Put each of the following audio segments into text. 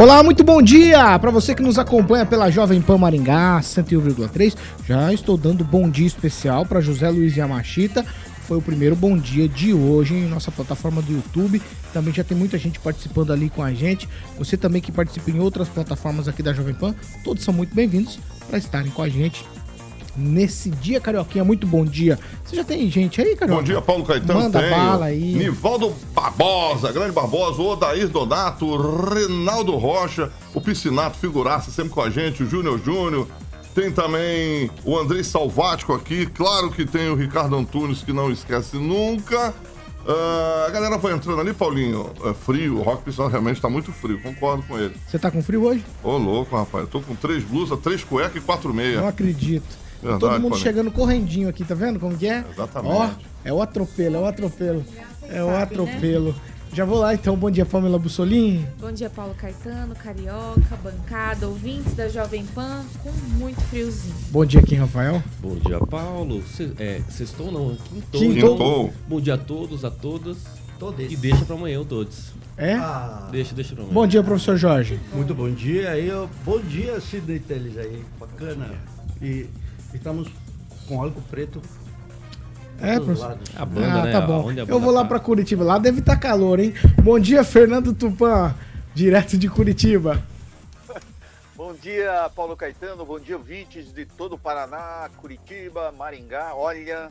Olá, muito bom dia para você que nos acompanha pela Jovem Pan Maringá 101,3. Já estou dando bom dia especial para José Luiz Yamashita. Foi o primeiro bom dia de hoje em nossa plataforma do YouTube. Também já tem muita gente participando ali com a gente. Você também que participa em outras plataformas aqui da Jovem Pan, todos são muito bem-vindos para estarem com a gente nesse dia, Carioquinha. Muito bom dia. Você já tem gente aí, Carioca? Bom dia, Paulo Caetano. Manda tenho. bala aí. Nivaldo Barbosa, grande Barbosa, Odair Donato, Reinaldo Rocha, o Piscinato, figuraça sempre com a gente, o Júnior Júnior. Tem também o Andrei Salvático aqui. Claro que tem o Ricardo Antunes, que não esquece nunca. Ah, a galera vai entrando ali, Paulinho. É frio, o Rock Piscinato realmente tá muito frio, concordo com ele. Você tá com frio hoje? Ô, louco, rapaz. Eu tô com três blusas, três cuecas e quatro meias. Não acredito. Verdade, Todo mundo Paulinho. chegando correndinho aqui, tá vendo como que é? Exatamente. Ó, é o atropelo, é o atropelo. É o atropelo. Já vou lá então. Bom dia, Pamela Bussolini. Bom dia, Paulo Caetano, Carioca, bancada, ouvintes da Jovem Pan, com muito friozinho. Bom dia, Kim Rafael. Bom dia, Paulo. Se, é, sextou não, quintou. Quintou. Quintou. Bom dia a todos, a todas. Todos. E deixa pra amanhã o todos. É? Ah, Deixa, deixa pra amanhã. Bom dia, professor Jorge. muito bom dia ó. bom dia Sidney Teles aí, bacana. E estamos com algo preto. É, professor. A banda, ah, né? tá bom. A Eu vou lá tá. pra Curitiba. Lá deve estar calor, hein? Bom dia, Fernando Tupan, direto de Curitiba. Bom dia, Paulo Caetano. Bom dia, ouvintes de todo o Paraná, Curitiba, Maringá. Olha,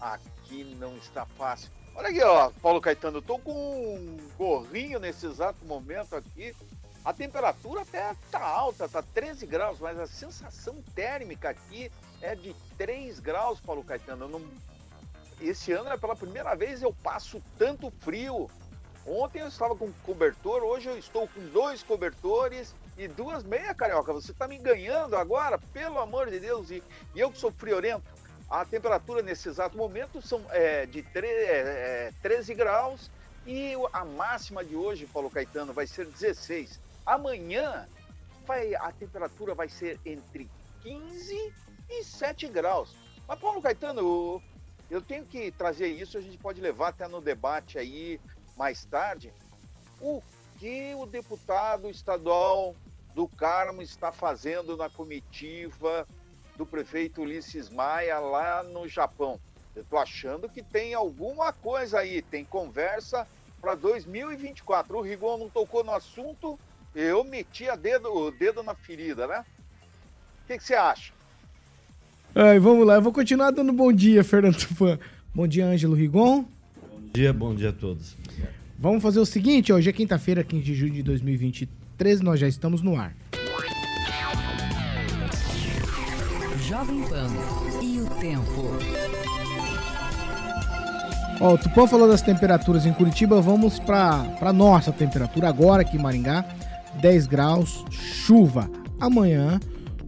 aqui não está fácil. Olha aqui, ó, Paulo Caetano. Eu tô com um gorrinho nesse exato momento aqui. A temperatura até tá alta, tá 13 graus, mas a sensação térmica aqui é de 3 graus, Paulo Caetano. Não... Esse ano é pela primeira vez eu passo tanto frio. Ontem eu estava com cobertor, hoje eu estou com dois cobertores e duas meia carioca. Você está me ganhando agora, pelo amor de Deus. E, e eu que sou friorento. A temperatura nesse exato momento são é, de tre- é, é, 13 graus e a máxima de hoje, Paulo Caetano, vai ser 16. Amanhã vai, a temperatura vai ser entre 15 e 7 graus. Mas, Paulo Caetano, eu, tenho que trazer isso, a gente pode levar até no debate aí mais tarde. O que o deputado estadual do Carmo está fazendo na comitiva do prefeito Ulisses Maia lá no Japão? Eu estou achando que tem alguma coisa aí, tem conversa para 2024. O Rigon não tocou no assunto, eu meti a dedo, o dedo na ferida, né? O que que você acha? Ai, vamos lá, eu vou continuar dando bom dia, Fernando Tupan. Bom dia, Ângelo Rigon. Bom dia, bom dia a todos. Vamos fazer o seguinte, hoje é quinta-feira, 15 de julho de 2023, nós já estamos no ar. Jovem Pan e o tempo. Ó, o Tupã falou das temperaturas em Curitiba, vamos pra, pra nossa temperatura agora aqui em Maringá, 10 graus, chuva. Amanhã,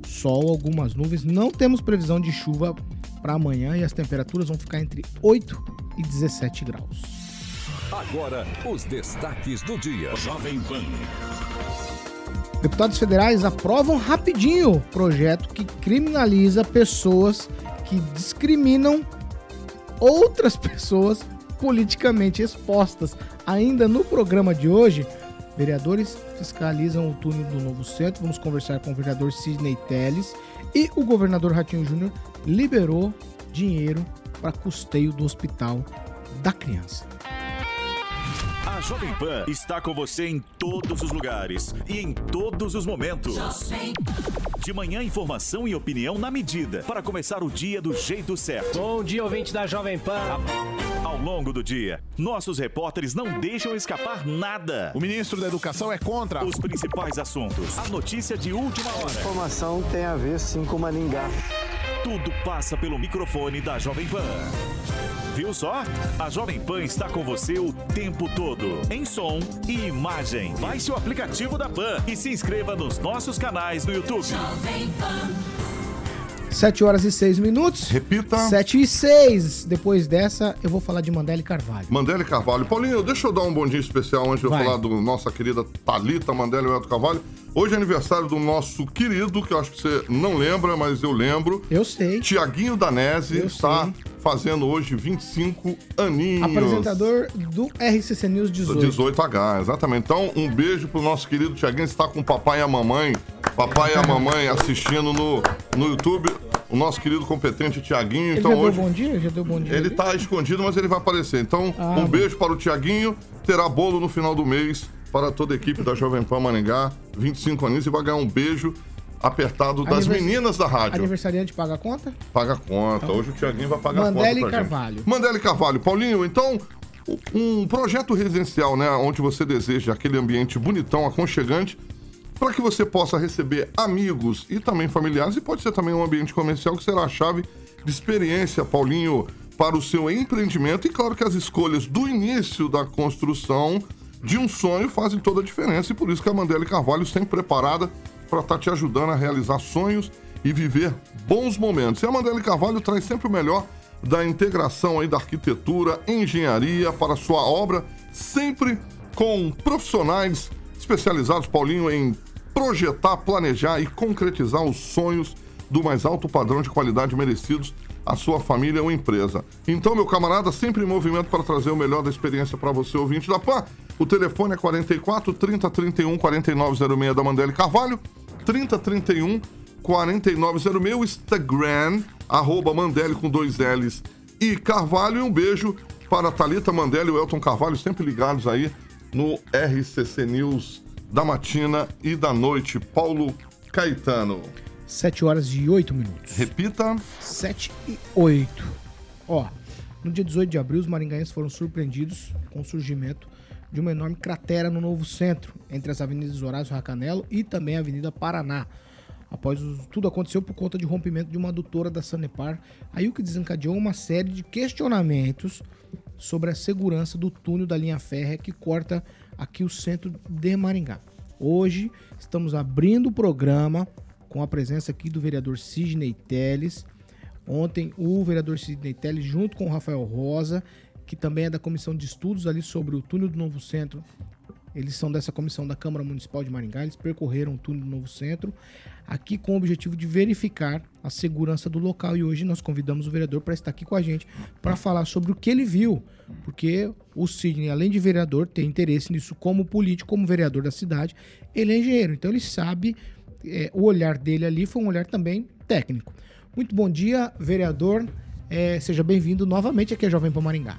sol, algumas nuvens, não temos previsão de chuva para amanhã e as temperaturas vão ficar entre 8 e 17 graus. Agora, os destaques do dia. Jovem Pan. Deputados federais aprovam rapidinho projeto que criminaliza pessoas que discriminam outras pessoas politicamente expostas. Ainda no programa de hoje, vereadores fiscalizam o túnel do Novo Centro. Vamos conversar com o vereador Sidney Teles e o governador Ratinho Júnior liberou dinheiro para custeio do hospital da criança. A Jovem Pan está com você em todos os lugares e em todos os momentos. De manhã, informação e opinião na medida para começar o dia do jeito certo. Bom dia, ouvinte da Jovem Pan. Ao longo do dia, nossos repórteres não deixam escapar nada. O ministro da Educação é contra. Os principais assuntos, a notícia de última hora. Informação tem a ver sim com Maringá. Tudo passa pelo microfone da Jovem Pan. Viu só? A Jovem Pan está com você o tempo todo, em som e imagem. Baixe o aplicativo da Pan e se inscreva nos nossos canais no YouTube. 7 horas e 6 minutos. Repita. 7 e 6. Depois dessa, eu vou falar de Mandela e Carvalho. Mandela e Carvalho. Paulinho, deixa eu dar um bom dia especial antes de eu Vai. falar do nossa querida Thalita Mandela e Elton Carvalho. Hoje é aniversário do nosso querido, que eu acho que você não lembra, mas eu lembro. Eu sei. Tiaguinho Danese Eu está sei. fazendo hoje 25 aninhos. Apresentador do RCC News 18. 18H, exatamente. Então, um beijo pro nosso querido Tiaguinho, está com o papai e a mamãe. Papai e a mamãe assistindo no, no YouTube. O nosso querido competente Tiaguinho. Ele Então, já hoje. deu bom dia? Já deu bom dia? Ele ali? tá escondido, mas ele vai aparecer. Então, Ah, um beijo para o Tiaguinho. Terá bolo no final do mês para toda a equipe da Jovem Pan Maringá. 25 aninhos e vai ganhar um beijo apertado das meninas da rádio. Aniversariante paga a conta? Paga a conta. Hoje o Tiaguinho vai pagar Mandela a conta gente. Carvalho. Mandela e Carvalho. Paulinho, então, um projeto residencial, né? Onde você deseja aquele ambiente bonitão, aconchegante, para que você possa receber amigos e também familiares. E pode ser também um ambiente comercial que será a chave de experiência, Paulinho, para o seu empreendimento. E claro que as escolhas do início da construção de um sonho fazem toda a diferença. E por isso que a Mandela Carvalho sempre preparada para estar te ajudando a realizar sonhos e viver bons momentos. E a Mandela Carvalho traz sempre o melhor da integração aí da arquitetura, engenharia para sua obra, sempre com profissionais especializados, Paulinho, em projetar, planejar e concretizar os sonhos do mais alto padrão de qualidade merecidos à sua família ou empresa. Então, meu camarada, sempre em movimento para trazer o melhor da experiência para você, ouvinte da PAN. O telefone é 44 30 31 4906 da Mandela e Carvalho, 30 31 4906, o Instagram, arroba Mandele com dois L's e Carvalho. E um beijo para a Thalita Mandela e o Elton Carvalho, sempre ligados aí no RCC News da matina e da noite. Paulo Caetano. 7 horas e 8 minutos. Repita. 7 e 8. Ó, no dia 18 de abril, os maringaenses foram surpreendidos com o surgimento de uma enorme cratera no novo centro, entre as avenidas Horácio Racanelo e também a Avenida Paraná. Após o- tudo aconteceu por conta de rompimento de uma adutora da Sanepar, aí o que desencadeou uma série de questionamentos sobre a segurança do túnel da linha férrea que corta aqui o centro de Maringá. Hoje estamos abrindo o programa com a presença aqui do vereador Sidney Teles. Ontem o vereador Sidney Teles, junto com o Rafael Rosa, que também é da comissão de estudos ali sobre o túnel do Novo Centro, eles são dessa comissão da Câmara Municipal de Maringá, eles percorreram o túnel do Novo Centro, aqui com o objetivo de verificar a segurança do local. E hoje nós convidamos o vereador para estar aqui com a gente para falar sobre o que ele viu, porque o Sidney, além de vereador, tem interesse nisso como político, como vereador da cidade, ele é engenheiro, então ele sabe, é, o olhar dele ali foi um olhar também técnico. Muito bom dia, vereador. É, seja bem-vindo novamente aqui a Jovem Pan Maringá.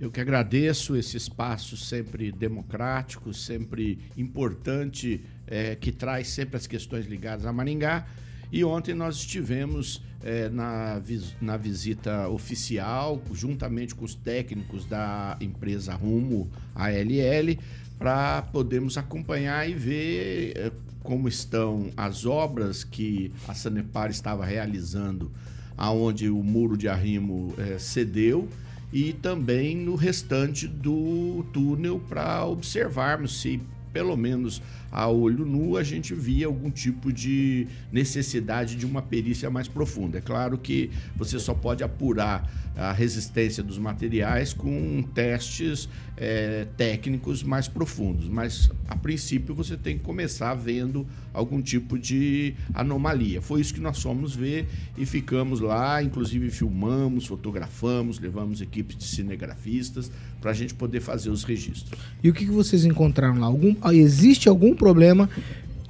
Eu que agradeço esse espaço sempre democrático, sempre importante, eh, que traz sempre as questões ligadas a Maringá. E ontem nós estivemos eh, na, na visita oficial, juntamente com os técnicos da empresa Rumo ALL, para podermos acompanhar e ver eh, como estão as obras que a Sanepar estava realizando, aonde o muro de arrimo eh, cedeu e também no restante do túnel para observarmos se pelo menos a olho nu a gente via algum tipo de necessidade de uma perícia mais profunda. É claro que você só pode apurar a resistência dos materiais com testes eh, técnicos mais profundos, mas a princípio você tem que começar vendo algum tipo de anomalia. Foi isso que nós fomos ver e ficamos lá, inclusive filmamos, fotografamos, levamos equipes de cinegrafistas para a gente poder fazer os registros. E o que, que vocês encontraram lá? Algum, existe algum problema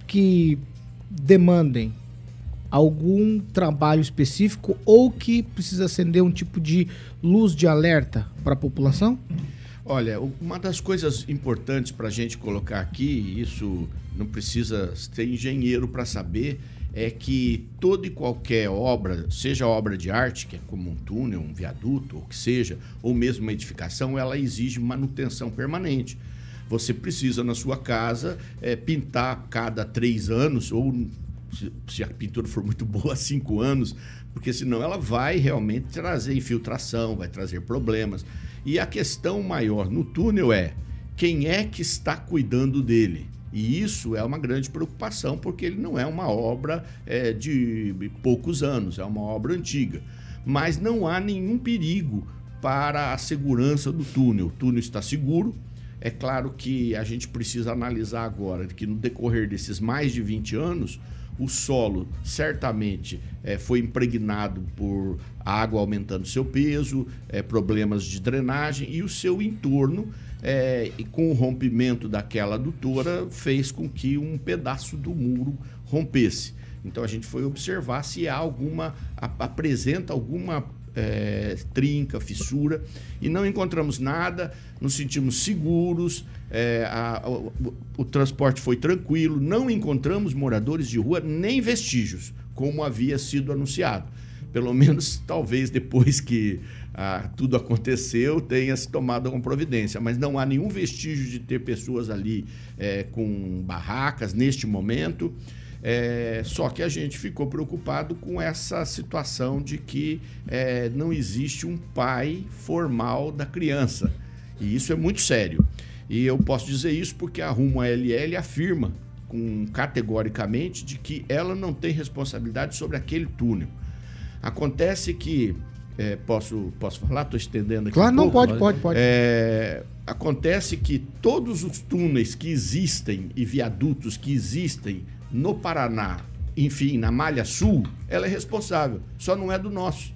que demandem algum trabalho específico ou que precisa acender um tipo de luz de alerta para a população? Olha, uma das coisas importantes para a gente colocar aqui, isso não precisa ser engenheiro para saber, é que toda e qualquer obra, seja obra de arte, que é como um túnel, um viaduto, ou que seja, ou mesmo uma edificação, ela exige manutenção permanente. Você precisa, na sua casa, eh, pintar cada três anos, ou se, se a pintura for muito boa, cinco anos, porque senão ela vai realmente trazer infiltração, vai trazer problemas. E a questão maior no túnel é quem é que está cuidando dele. E isso é uma grande preocupação, porque ele não é uma obra é, de poucos anos, é uma obra antiga. Mas não há nenhum perigo para a segurança do túnel. O túnel está seguro. É claro que a gente precisa analisar agora que no decorrer desses mais de 20 anos, o solo certamente é, foi impregnado por água aumentando seu peso, é, problemas de drenagem e o seu entorno é, com o rompimento daquela adutora, fez com que um pedaço do muro rompesse. Então a gente foi observar se há alguma, apresenta alguma é, trinca, fissura, e não encontramos nada, nos sentimos seguros, é, a, o, o transporte foi tranquilo, não encontramos moradores de rua nem vestígios, como havia sido anunciado. Pelo menos, talvez depois que ah, tudo aconteceu, tenha se tomado alguma providência. Mas não há nenhum vestígio de ter pessoas ali é, com barracas neste momento. É, só que a gente ficou preocupado com essa situação de que é, não existe um pai formal da criança. E isso é muito sério. E eu posso dizer isso porque a Rumo LL afirma com, categoricamente de que ela não tem responsabilidade sobre aquele túnel. Acontece que é, posso, posso falar? Estou estendendo aqui. Claro, um não, pouco. pode, pode, pode. É, acontece que todos os túneis que existem e viadutos que existem no Paraná, enfim, na Malha Sul, ela é responsável. Só não é do nosso.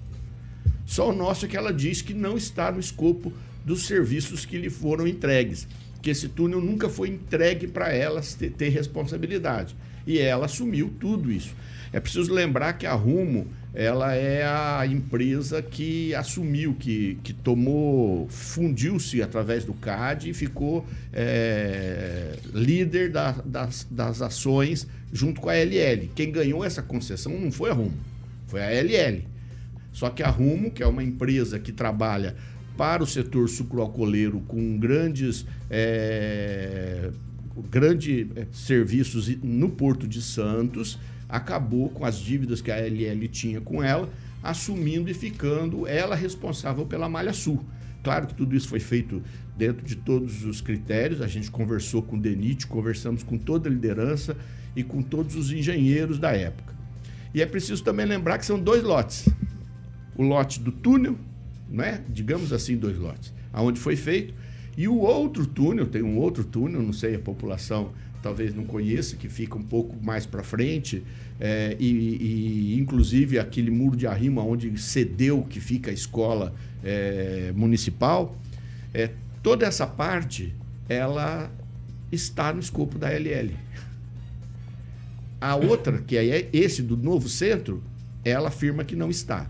Só o nosso é que ela diz que não está no escopo dos serviços que lhe foram entregues. Que esse túnel nunca foi entregue para ela ter, ter responsabilidade. E ela assumiu tudo isso. É preciso lembrar que a Rumo ela é a empresa que assumiu, que, que tomou, fundiu-se através do CAD e ficou é, líder da, das, das ações junto com a LL. Quem ganhou essa concessão não foi a Rumo, foi a LL. Só que a Rumo, que é uma empresa que trabalha para o setor sucroalcooleiro com grandes é, grande é, serviços no Porto de Santos, acabou com as dívidas que a LL tinha com ela, assumindo e ficando ela responsável pela Malha Sul. Claro que tudo isso foi feito dentro de todos os critérios. A gente conversou com o DENIT, conversamos com toda a liderança e com todos os engenheiros da época. E é preciso também lembrar que são dois lotes. O lote do túnel, né? digamos assim, dois lotes, aonde foi feito, e o outro túnel, tem um outro túnel, não sei, a população talvez não conheça, que fica um pouco mais para frente, é, e, e, inclusive aquele muro de arrimo onde cedeu que fica a escola é, municipal, é, toda essa parte ela está no escopo da LL. A outra, que é esse do novo centro, ela afirma que não está.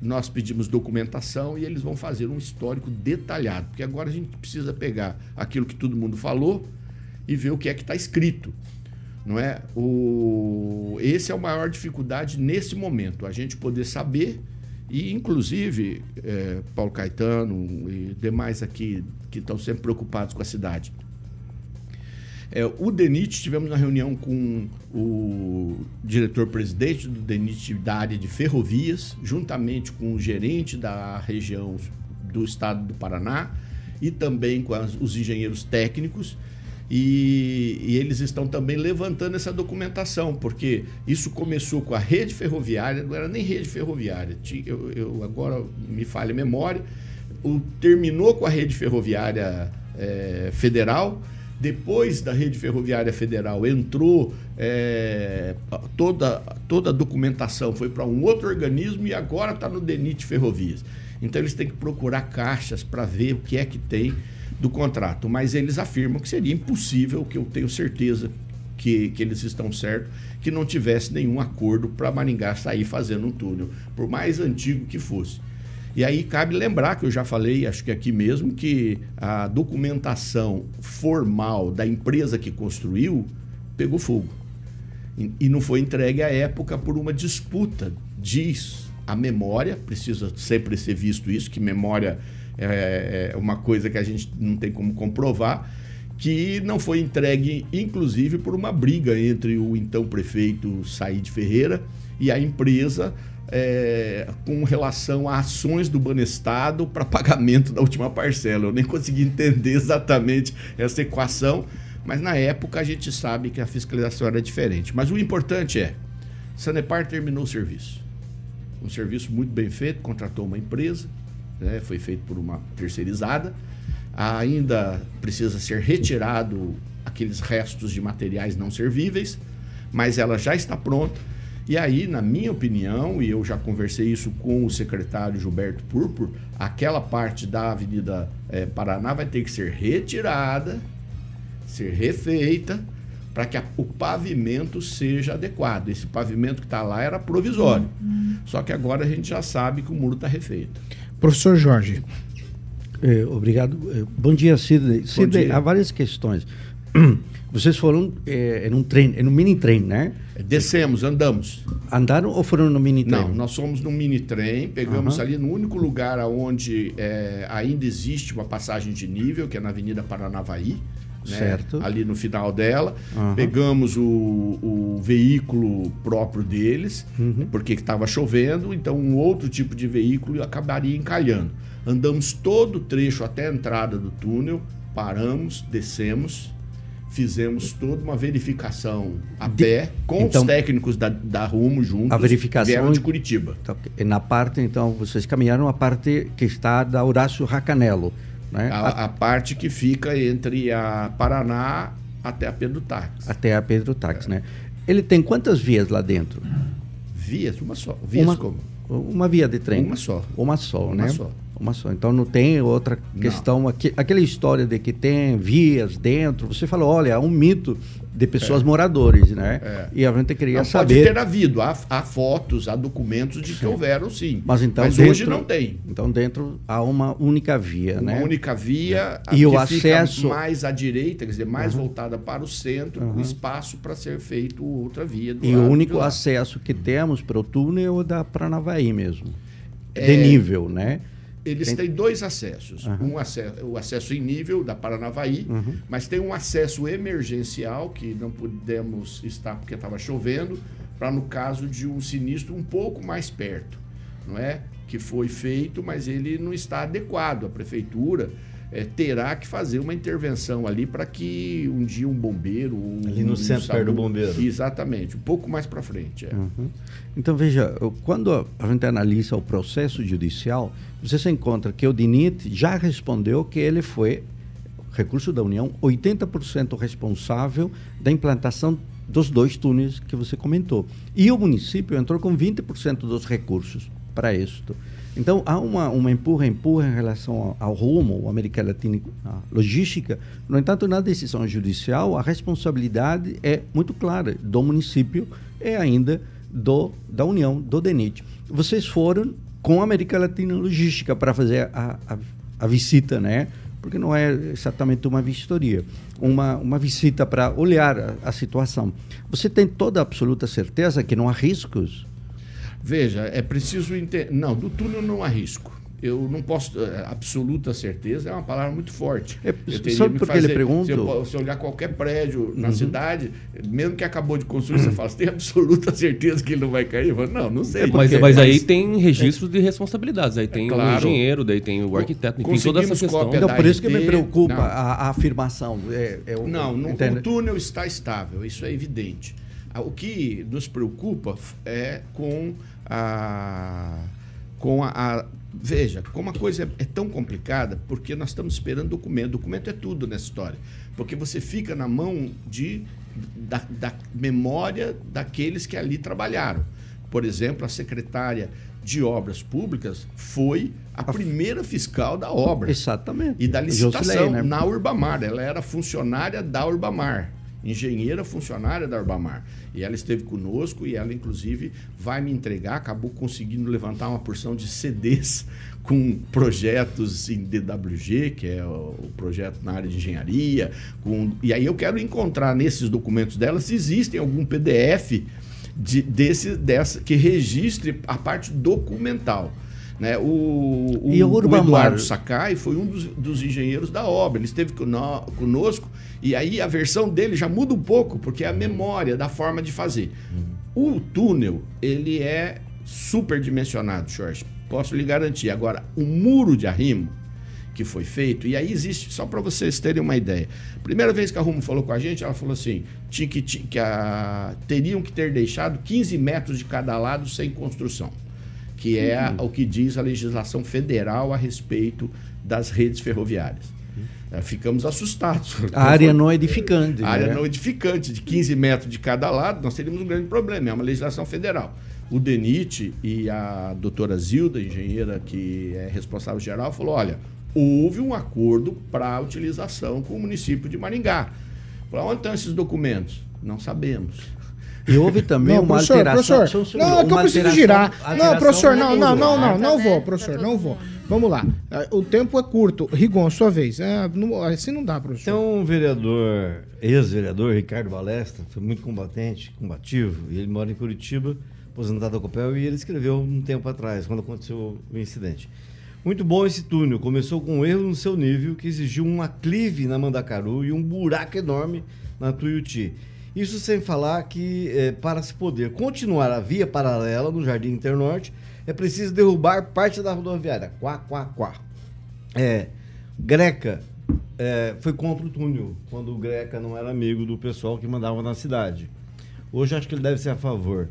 Nós pedimos documentação e eles vão fazer um histórico detalhado, porque agora a gente precisa pegar aquilo que todo mundo falou e ver o que é que está escrito. Não é? O... Esse é a maior dificuldade nesse momento, a gente poder saber e, inclusive, é, Paulo Caetano e demais aqui que estão sempre preocupados com a cidade. É, o DENIT, tivemos uma reunião com o diretor-presidente do DENIT da área de ferrovias, juntamente com o gerente da região do estado do Paraná e também com as, os engenheiros técnicos e, e, eles estão também levantando essa documentação, porque isso começou com a rede ferroviária, não era nem rede ferroviária, eu, eu agora me falha a memória, o, terminou com a rede ferroviária é, federal, depois da rede ferroviária federal entrou é, toda, toda a documentação foi para um outro organismo e agora está no DENIT Ferrovias. Então eles têm que procurar caixas para ver o que é que tem do contrato, mas eles afirmam que seria impossível, que eu tenho certeza que, que eles estão certos, que não tivesse nenhum acordo para Maringá sair fazendo um túnel, por mais antigo que fosse. E aí cabe lembrar que eu já falei, acho que aqui mesmo, que a documentação formal da empresa que construiu pegou fogo. E não foi entregue à época por uma disputa, diz a memória, precisa sempre ser visto isso, que memória é, é uma coisa que a gente não tem como comprovar, que não foi entregue, inclusive, por uma briga entre o então prefeito Said Ferreira e a empresa é, com relação a ações do Banestado para pagamento da última parcela. Eu nem consegui entender exatamente essa equação, mas na época a gente sabe que a fiscalização era diferente. Mas o importante é, Sanepar terminou o serviço. Um serviço muito bem feito, contratou uma empresa, né, foi feito por uma terceirizada. Ainda precisa ser retirado aqueles restos de materiais não servíveis, mas ela já está pronta. E aí, na minha opinião, e eu já conversei isso com o secretário Gilberto Purpur, aquela parte da Avenida eh, Paraná vai ter que ser retirada, ser refeita, para que a- o pavimento seja adequado. Esse pavimento que está lá era provisório. Só que agora a gente já sabe que o muro está refeito. Professor Jorge. É, obrigado. É, bom dia, Sidney. Sidney, dia. há várias questões. Vocês foram é, em um trem, em um mini trem, né? Descemos, andamos. Andaram ou foram no mini trem? Não, nós fomos num mini trem, pegamos ali no único lugar onde é, ainda existe uma passagem de nível, que é na Avenida Paranavaí. Né, Certo. Ali no final dela. Aham. Pegamos o, o veículo próprio deles, Uhum. porque estava chovendo, então um outro tipo de veículo acabaria encalhando. Andamos todo o trecho até a entrada do túnel, paramos, descemos, fizemos toda uma verificação a pé com então- os técnicos da, da Rumo juntos. A verificação vieram de Curitiba. Então, na parte, então, vocês caminharam a parte que está da Horácio Racanelo, né? A, a parte que fica entre a Paraná até a Pedro Táxi. Até a Pedro Táxi, né? Ele tem quantas vias lá dentro? Vias? Uma só. Vias uma, como? Uma via de trem. Uma só. Uma só, Uma né? só. Uma só. Então não tem outra Não. questão. Aqui, aquela história de que tem vias dentro. Você falou, olha, é um mito de pessoas moradores, né? É. E a gente queria Não, saber. Pode ter havido. Há, há fotos, há documentos de que houveram, sim. Mas então Mas dentro, hoje não tem. Então dentro há uma única via, Uma né? única via E que o acesso- mais à direita, quer dizer, mais Uhum. voltada para o centro, com Uhum. espaço para ser feito outra via. E o único acesso que temos para o túnel é o da Pranavaí mesmo. É, de nível, né? Eles Tem- têm dois acessos. Aham. Um acesso, o acesso em nível da Paranavaí, Uhum. mas tem um acesso emergencial que não pudemos estar porque estava chovendo, para no caso de um sinistro um pouco mais perto, não é? Que foi feito, mas ele não está adequado. A prefeitura eh, terá que fazer uma intervenção ali para que um dia um bombeiro, um, Ali no um centro, perto do bombeiro. Exatamente, um pouco mais para frente. é. Uhum. Então, veja, quando a gente analisa o processo judicial, você se encontra que o DINIT já respondeu que ele foi, recurso da União, 80% responsável da implantação dos dois túneis que você comentou. E o município entrou com 20% dos recursos para isto. Então, há uma, uma empurra-empurra em relação ao, rumo, ao América Latina, logística. No entanto, na decisão judicial, a responsabilidade é muito clara do município e ainda do, da União, do DENIT. Vocês foram com a América Latina Logística para fazer a, a, a visita, né? Porque não é exatamente uma vistoria, uma, uma visita para olhar a, a situação. Você tem toda a absoluta certeza que não há riscos? Veja, é preciso entender. Não, do túnel não há risco. Eu não posso. eh, Absoluta certeza é uma palavra muito forte. É, sabe que por que ele pergunta? Se, eu- se eu olhar qualquer prédio na Uhum. cidade, mesmo que acabou de construir, você fala: você tem absoluta certeza que ele não vai cair? Eu falo, não, não sei. É, mas, Porque- mas aí tem registro de responsabilidades. Aí tem o claro. engenheiro, daí tem o arquiteto, enfim, toda essa questão. Então, por isso que me preocupa não. a, a afirmação. É, é o- Não, no, entende? o túnel está estável, isso é evidente. Ah, O que nos preocupa é com a. Com a, a- veja, como a coisa é, é tão complicada, porque nós estamos esperando documento. Documento é tudo nessa história. Porque você fica na mão de, da, da memória daqueles que ali trabalharam. Por exemplo, a secretária de Obras Públicas foi a primeira fiscal da obra. Exatamente. E da Josilei, licitação né? na Urbamar. Ela era funcionária da Urbamar. Engenheira funcionária da Urbamar. E ela esteve conosco e ela, inclusive, vai me entregar. Acabou conseguindo levantar uma porção de CDs com projetos em DWG, que é o projeto na área de engenharia. Com... E aí eu quero encontrar nesses documentos dela se existe algum PDF de, desse, dessa, que registre a parte documental. Né? O, o, E o o? Eduardo Sakai foi um dos, dos engenheiros da obra. Ele esteve cono- conosco e aí a versão dele já muda um pouco, porque é a memória da forma de fazer. O túnel, ele é superdimensionado, Jorge. Posso lhe garantir. Agora, o muro de arrimo que foi feito, e aí existe, só para vocês terem uma ideia. Primeira vez que a Rumo falou com a gente, ela falou assim: tinha que, ti- que a- teriam que ter deixado 15 metros de cada lado sem construção, que é a- o que diz a legislação federal a respeito das redes ferroviárias. Eh, Ficamos assustados. A área não edificante. A área né? não edificante, de 15 metros de cada lado, nós teríamos um grande problema, é uma legislação federal. O DENIT e a doutora Zilda, engenheira que é responsável geral, falou: olha, houve um acordo para a utilização com o município de Maringá. Para onde estão esses documentos? Não sabemos. E houve também Não, uma professor, alteração. professor. Não, é que eu preciso girar. Não, professor, não, não, não, não, mundo. não vou, né, professor, não vou. Vamos lá. Eh, O tempo é curto. Rigon, sua vez. É, não- assim não dá, professor. Então, um vereador, ex-vereador, Ricardo Balestra, foi muito combatente, combativo, e ele mora em Curitiba, aposentado da Copel, e ele escreveu um tempo atrás, quando aconteceu o incidente. Muito bom esse túnel, começou com um erro no seu nível, que exigiu um aclive na Mandacaru e um buraco enorme na Tuiuti. Isso sem falar que, eh, para se poder continuar a via paralela no Jardim Internorte, é preciso derrubar parte da rodoviária. Quá, quá, quá. É, Greca é, foi contra o túnel, quando o Greca não era amigo do pessoal que mandava na cidade. Hoje acho que ele deve ser a favor.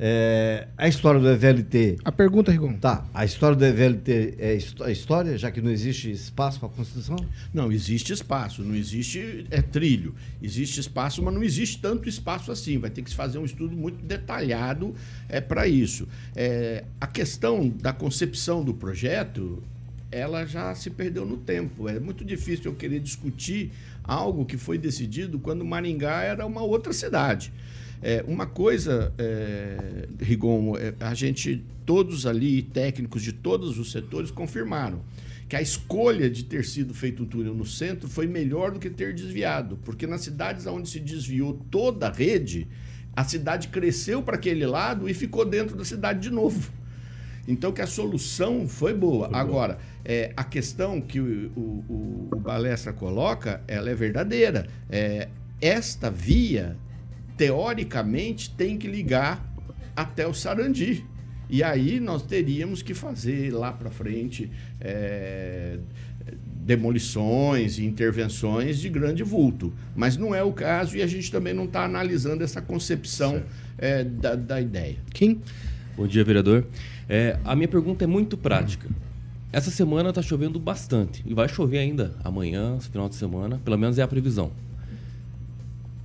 É, a história do EVLT. A pergunta, Rigon. Tá, a história do EVLT é histó- história, já que não existe espaço para a Constituição? Não, existe espaço, não existe é trilho. Existe espaço, mas não existe tanto espaço assim. Vai ter que se fazer um estudo muito detalhado é, para isso. É, a questão da concepção do projeto, ela já se perdeu no tempo. É muito difícil eu querer discutir algo que foi decidido quando Maringá era uma outra cidade. É, uma coisa, é, Rigon, é, a gente, todos ali, técnicos de todos os setores, confirmaram que a escolha de ter sido feito um túnel no centro foi melhor do que ter desviado, porque nas cidades onde se desviou toda a rede, a cidade cresceu para aquele lado e ficou dentro da cidade de novo. Então que a solução foi boa. Agora, é, a questão que o, o, o- o Balestra coloca, ela é verdadeira. É, esta via, teoricamente, tem que ligar até o Sarandi. E aí nós teríamos que fazer lá para frente é, demolições e intervenções de grande vulto. Mas não é o caso e a gente também não está analisando essa concepção é, da, da ideia. Kim? Bom dia, vereador. É, a minha pergunta é muito prática. Essa semana está chovendo bastante e vai chover ainda amanhã, final de semana, pelo menos é a previsão.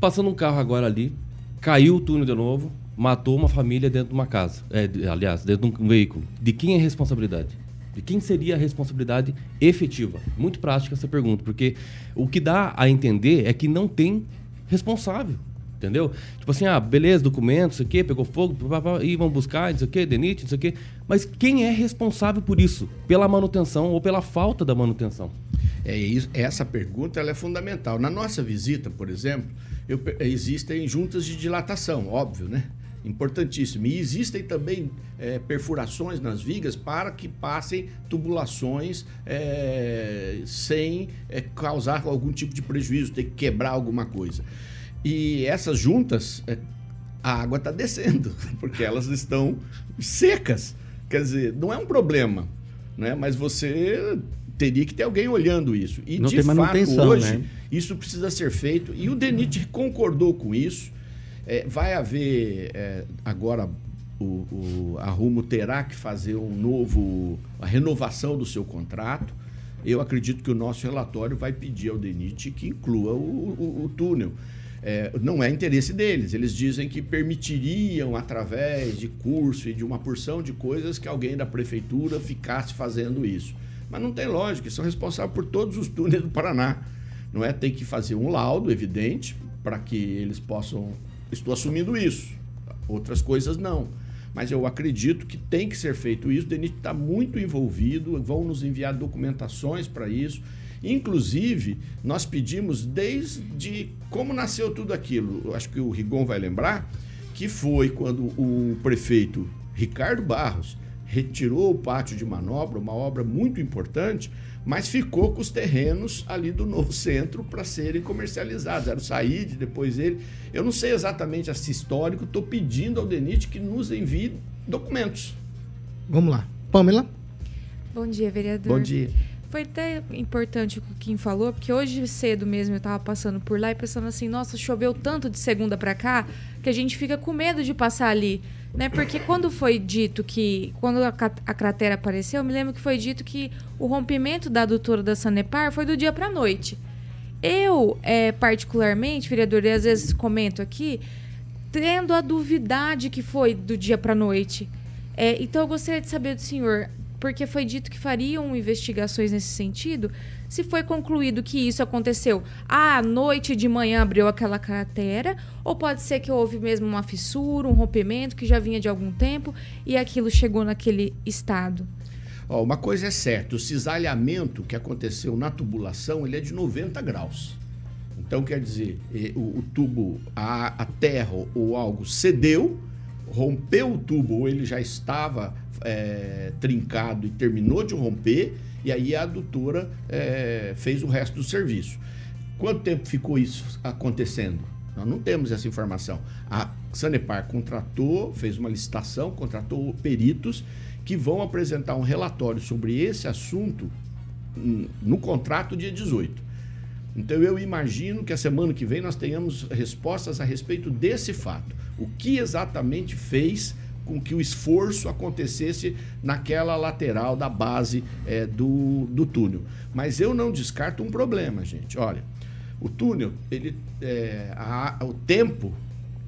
Passando um carro agora ali, caiu o túnel de novo, matou uma família dentro de uma casa. É, aliás, dentro de um veículo. De quem é a responsabilidade? De quem seria a responsabilidade efetiva? Muito prática essa pergunta, porque o que dá a entender é que não tem responsável. Entendeu? Tipo assim, ah, beleza, documento, não sei o quê, pegou fogo, pá, pá, e vão buscar, não sei o quê, DENIT, não sei o quê. Mas quem é responsável por isso? Pela manutenção ou pela falta da manutenção? É isso, essa pergunta ela é fundamental. Na nossa visita, por exemplo, eu existem juntas de dilatação, óbvio, né? Importantíssimo. E existem também é, perfurações nas vigas para que passem tubulações é, sem é, causar algum tipo de prejuízo, ter que quebrar alguma coisa. E essas juntas, é, a água está descendo, porque elas estão secas. Quer dizer, não é um problema, né? mas você teria que ter alguém olhando isso. E, Não de tem fato, hoje, né? isso precisa ser feito. E o DENIT concordou com isso. É, vai haver é, agora o, o- a Rumo terá que fazer um novo a renovação do seu contrato. Eu acredito que o nosso relatório vai pedir ao DENIT que inclua o, o- o túnel. É, não é interesse deles. Eles dizem que permitiriam, através de curso e de uma porção de coisas, que alguém da prefeitura ficasse fazendo isso. Mas não tem lógica, são responsáveis por todos os túneis do Paraná. Não é? Tem que fazer um laudo, evidente, para que eles possam. Estou assumindo isso. Outras coisas não. Mas eu acredito que tem que ser feito isso. O DENIT está muito envolvido, vão nos enviar documentações para isso. Inclusive, nós pedimos desde como nasceu tudo aquilo. Acho que o Rigon vai lembrar que foi quando o prefeito Ricardo Barros retirou o pátio de manobra, uma obra muito importante, mas ficou com os terrenos ali do novo centro para serem comercializados. Era o Said, depois ele. Eu não sei exatamente esse histórico, estou pedindo ao DENIT que nos envie documentos. Vamos lá. Pamela? Bom dia, vereador. Bom dia. Foi até importante o que o Kim falou, porque hoje cedo mesmo eu tava passando por lá e pensando assim, nossa, choveu tanto de segunda para cá que a gente fica com medo de passar ali, né? Porque quando foi dito que quando a, a cratera apareceu, eu me lembro que foi dito que o rompimento da adutora da Sanepar foi do dia para noite. Eu, é, particularmente, vereador, e às vezes comento aqui, tendo a duvidar de que foi do dia para noite. É, então eu gostaria de saber do senhor, porque foi dito que fariam investigações nesse sentido, se foi concluído que isso aconteceu à noite de manhã abriu aquela cratera, ou pode ser que houve mesmo uma fissura, um rompimento que já vinha de algum tempo e aquilo chegou naquele estado. Uma coisa é certa, o cisalhamento que aconteceu na tubulação, ele é de 90 graus. Então, quer dizer, o, o tubo, a, a terra ou algo cedeu, rompeu o tubo, ou ele já estava eh, trincado e terminou de romper, e aí a adutora eh, fez o resto do serviço. Quanto tempo ficou isso acontecendo? Nós não temos essa informação. A Sanepar contratou, fez uma licitação, contratou peritos que vão apresentar um relatório sobre esse assunto hum, no contrato dia 18. Então eu imagino que a semana que vem nós tenhamos respostas a respeito desse fato. O que exatamente fez com que o esforço acontecesse naquela lateral da base eh, do, do túnel. Mas eu não descarto um problema, gente. Olha, o túnel, ele, é, a- o tempo,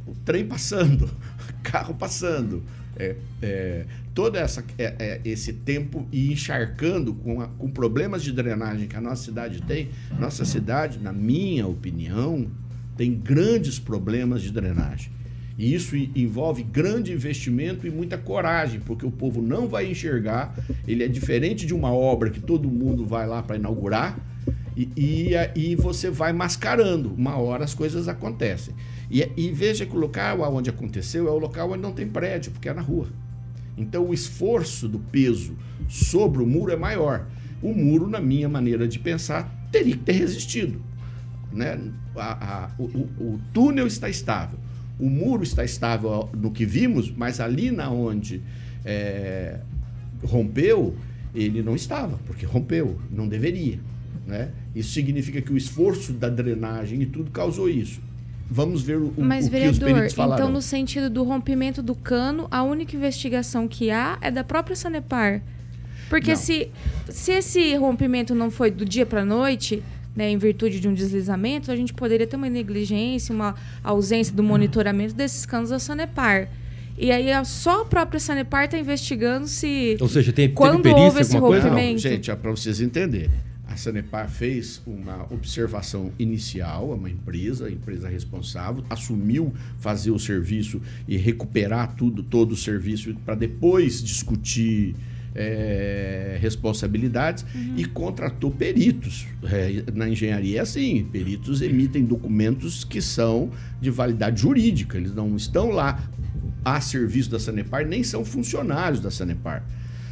o trem passando, carro passando, é, é, todo essa, é, é, esse tempo e encharcando com, a- com problemas de drenagem que a nossa cidade tem. Nossa cidade, na minha opinião, tem grandes problemas de drenagem. E isso envolve grande investimento e muita coragem, porque o povo não vai enxergar. Ele é diferente de uma obra que todo mundo vai lá para inaugurar e, e, e você vai mascarando. Uma hora as coisas acontecem. E, e veja que o local onde aconteceu é o local onde não tem prédio, porque é na rua. Então o esforço do peso sobre o muro é maior. O muro, na minha maneira de pensar, teria que ter resistido. Né? A- a- o- o túnel está estável. O muro está estável no que vimos, mas ali na onde é, rompeu, ele não estava, porque rompeu, não deveria. Né? Isso significa que o esforço da drenagem e tudo causou isso. Vamos ver o, Mas, o que os vereador, peritos falaram. então no sentido do rompimento do cano, a única investigação que há é da própria Sanepar. Porque Não. se, se esse rompimento não foi do dia para noite, né, em virtude de um deslizamento, a gente poderia ter uma negligência, uma ausência do monitoramento desses canos da Sanepar. E aí a- só a própria Sanepar está investigando se Ou seja, tem- quando perícia, houve esse alguma coisa? rompimento. Não, gente, é para vocês entenderem. A Sanepar fez uma observação inicial, é uma empresa, a empresa responsável, assumiu fazer o serviço e recuperar tudo, todo o serviço para depois discutir eh, responsabilidades e contratou peritos. Eh, na engenharia é assim, peritos emitem documentos que são de validade jurídica, eles não estão lá a serviço da Sanepar, nem são funcionários da Sanepar.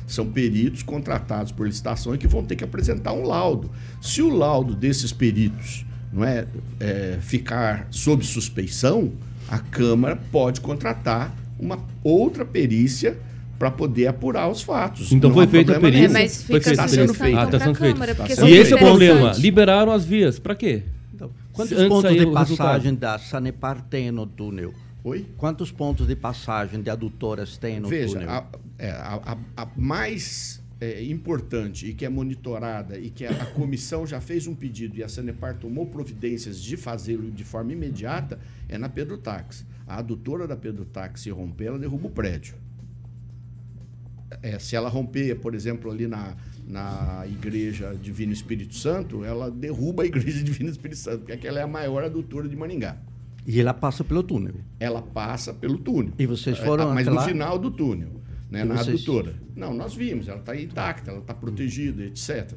São peritos contratados por licitação e que vão ter que apresentar um laudo. Se o laudo desses peritos não é, é, ficar sob suspeição, a Câmara pode contratar uma outra perícia para poder apurar os fatos. Então Não foi feita a problema perícia. É, mas foi fica feita a Está sendo perícia. feito. Ah, tá sendo Pra feito. Câmara, porque Tá são sendo E esse é o problema. Liberaram as vias. Pra quê? Quantos Antes pontos de passagem da Sanepar tem no túnel? Oi? Quantos pontos de passagem de adutoras tem no Veja, túnel? a, é, a- a- a mais é, importante e que é monitorada e que a, a comissão já fez um pedido e a Sanepar tomou providências de fazê-lo de forma imediata é na Pedro Táxi. A adutora da Pedro Táxi, se romper, ela derruba o prédio. É, se ela romper, por exemplo, ali na, na Igreja Divino Espírito Santo, ela derruba a Igreja Divino Espírito Santo, porque aquela é a maior adutora de Maringá. E ela passa pelo túnel. Ela passa pelo túnel. E vocês foram É, Mas até no lá? final do túnel, né, na vocês- adutora. Não, nós vimos, ela está intacta, ela está protegida, etc.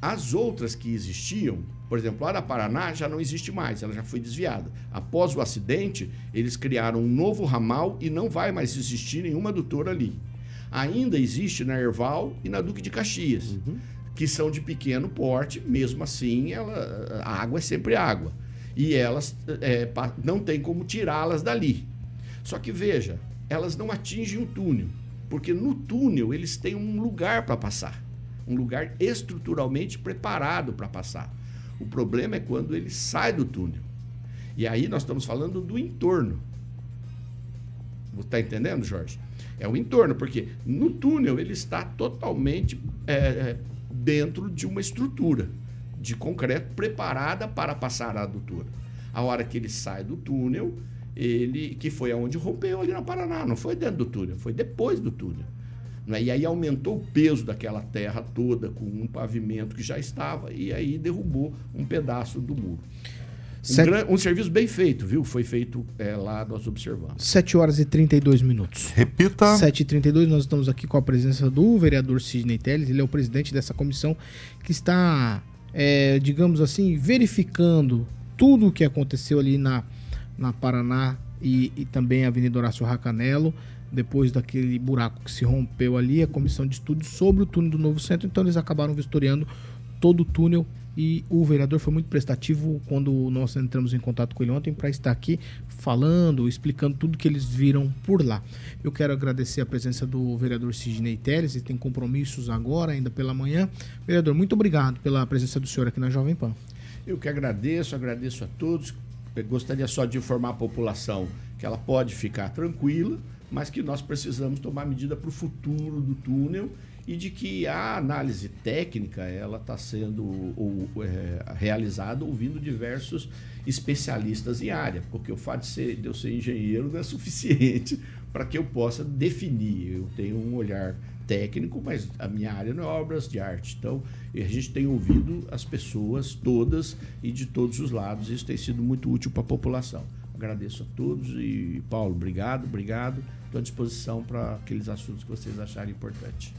As outras que existiam, por exemplo, a da Paraná já não existe mais, ela já foi desviada. Após o acidente, eles criaram um novo ramal e não vai mais existir nenhuma adutora ali. Ainda existe na Erval e na Duque de Caxias, Uhum. que são de pequeno porte, mesmo assim ela, a água é sempre água. E elas é, não tem como tirá-las dali. Só que veja, elas não atingem o túnel, porque no túnel eles têm um lugar para passar, um lugar estruturalmente preparado para passar. O problema é quando ele sai do túnel. E aí nós estamos falando do entorno. Está entendendo, Jorge? É o entorno, porque no túnel ele está totalmente é, é, dentro de uma estrutura de concreto preparada para passar a adutora. A hora que ele sai do túnel, ele que foi aonde rompeu ali na Paraná, não foi dentro do túnel, foi depois do túnel. Né? E aí aumentou o peso daquela terra toda com um pavimento que já estava e aí derrubou um pedaço do muro. Um, Sete- gran- um serviço bem feito, viu? Foi feito é, lá, nós observamos. 7 horas e 32 minutos. Repita. 7 e 32 nós estamos aqui com a presença do vereador Sidney Telles. Ele é o presidente dessa comissão que está, é, digamos assim, verificando tudo o que aconteceu ali na, na Paraná e, e também a Avenida Horácio Racanelo. Depois daquele buraco que se rompeu ali, a comissão de estudos sobre o túnel do Novo Centro. Então eles acabaram vistoriando todo o túnel e o vereador foi muito prestativo quando nós entramos em contato com ele ontem para estar aqui falando, explicando tudo que eles viram por lá. Eu quero agradecer a presença do vereador Sidney Teres, ele tem compromissos agora, ainda pela manhã. Vereador, muito obrigado pela presença do senhor aqui na Jovem Pan. Eu que agradeço, agradeço a todos. Eu gostaria só de informar a população que ela pode ficar tranquila, mas que nós precisamos tomar medida para o futuro do túnel e de que a análise técnica ela está sendo ou, é, realizada ouvindo diversos especialistas em área, porque o fato de, ser, de eu ser engenheiro não é suficiente para que eu possa definir. Eu tenho um olhar técnico, mas a minha área não é obras de arte. Então, a gente tem ouvido as pessoas todas e de todos os lados. Isso tem sido muito útil para a população. Agradeço a todos e, Paulo, obrigado, obrigado. Estou à disposição para aqueles assuntos que vocês acharem importante.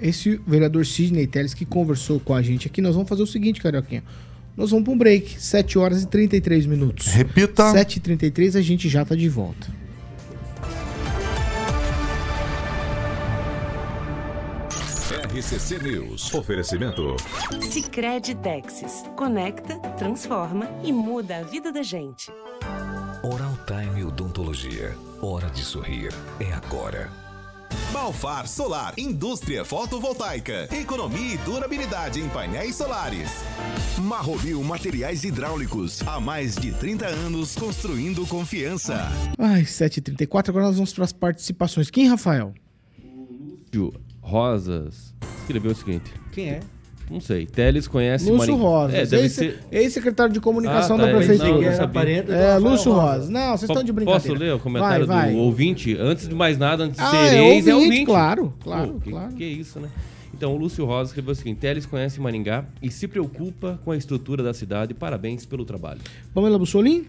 Esse vereador Sidney Teles que conversou com a gente aqui, nós vamos fazer o seguinte, Carioquinha. Nós vamos para um break, 7 horas e 33 minutos. Repita. 7 e 33 a gente já tá de volta. RCC News. Oferecimento. Sicredi Texas. Conecta, transforma e muda a vida da gente. Oral Time Odontologia. Hora de sorrir. É agora. Balfar Solar, indústria fotovoltaica, economia e durabilidade em painéis solares. Marromil Materiais Hidráulicos, há mais de 30 anos construindo confiança. Ai, 7h34, agora nós vamos para as participações. Quem, Rafael? Lúcio Rosas escreveu o seguinte. Quem é? Não sei. Teles conhece Lúcio Maringá. Rosas, É, deve ser. ex-secretário de comunicação Ah, tá, da prefeitura. não. É, Lúcio Rosas. Não, vocês estão de brincadeira. Posso ler o comentário Vai, vai. do ouvinte? Antes de mais nada, antes de Ah, ser é ex, é ouvinte, ouvinte. claro, claro, Pô, que, claro. que isso, né? Então, o Lúcio Rosa escreveu o seguinte: Teles conhece Maringá e se preocupa com a estrutura da cidade. Parabéns pelo trabalho. Pamela Bussolini?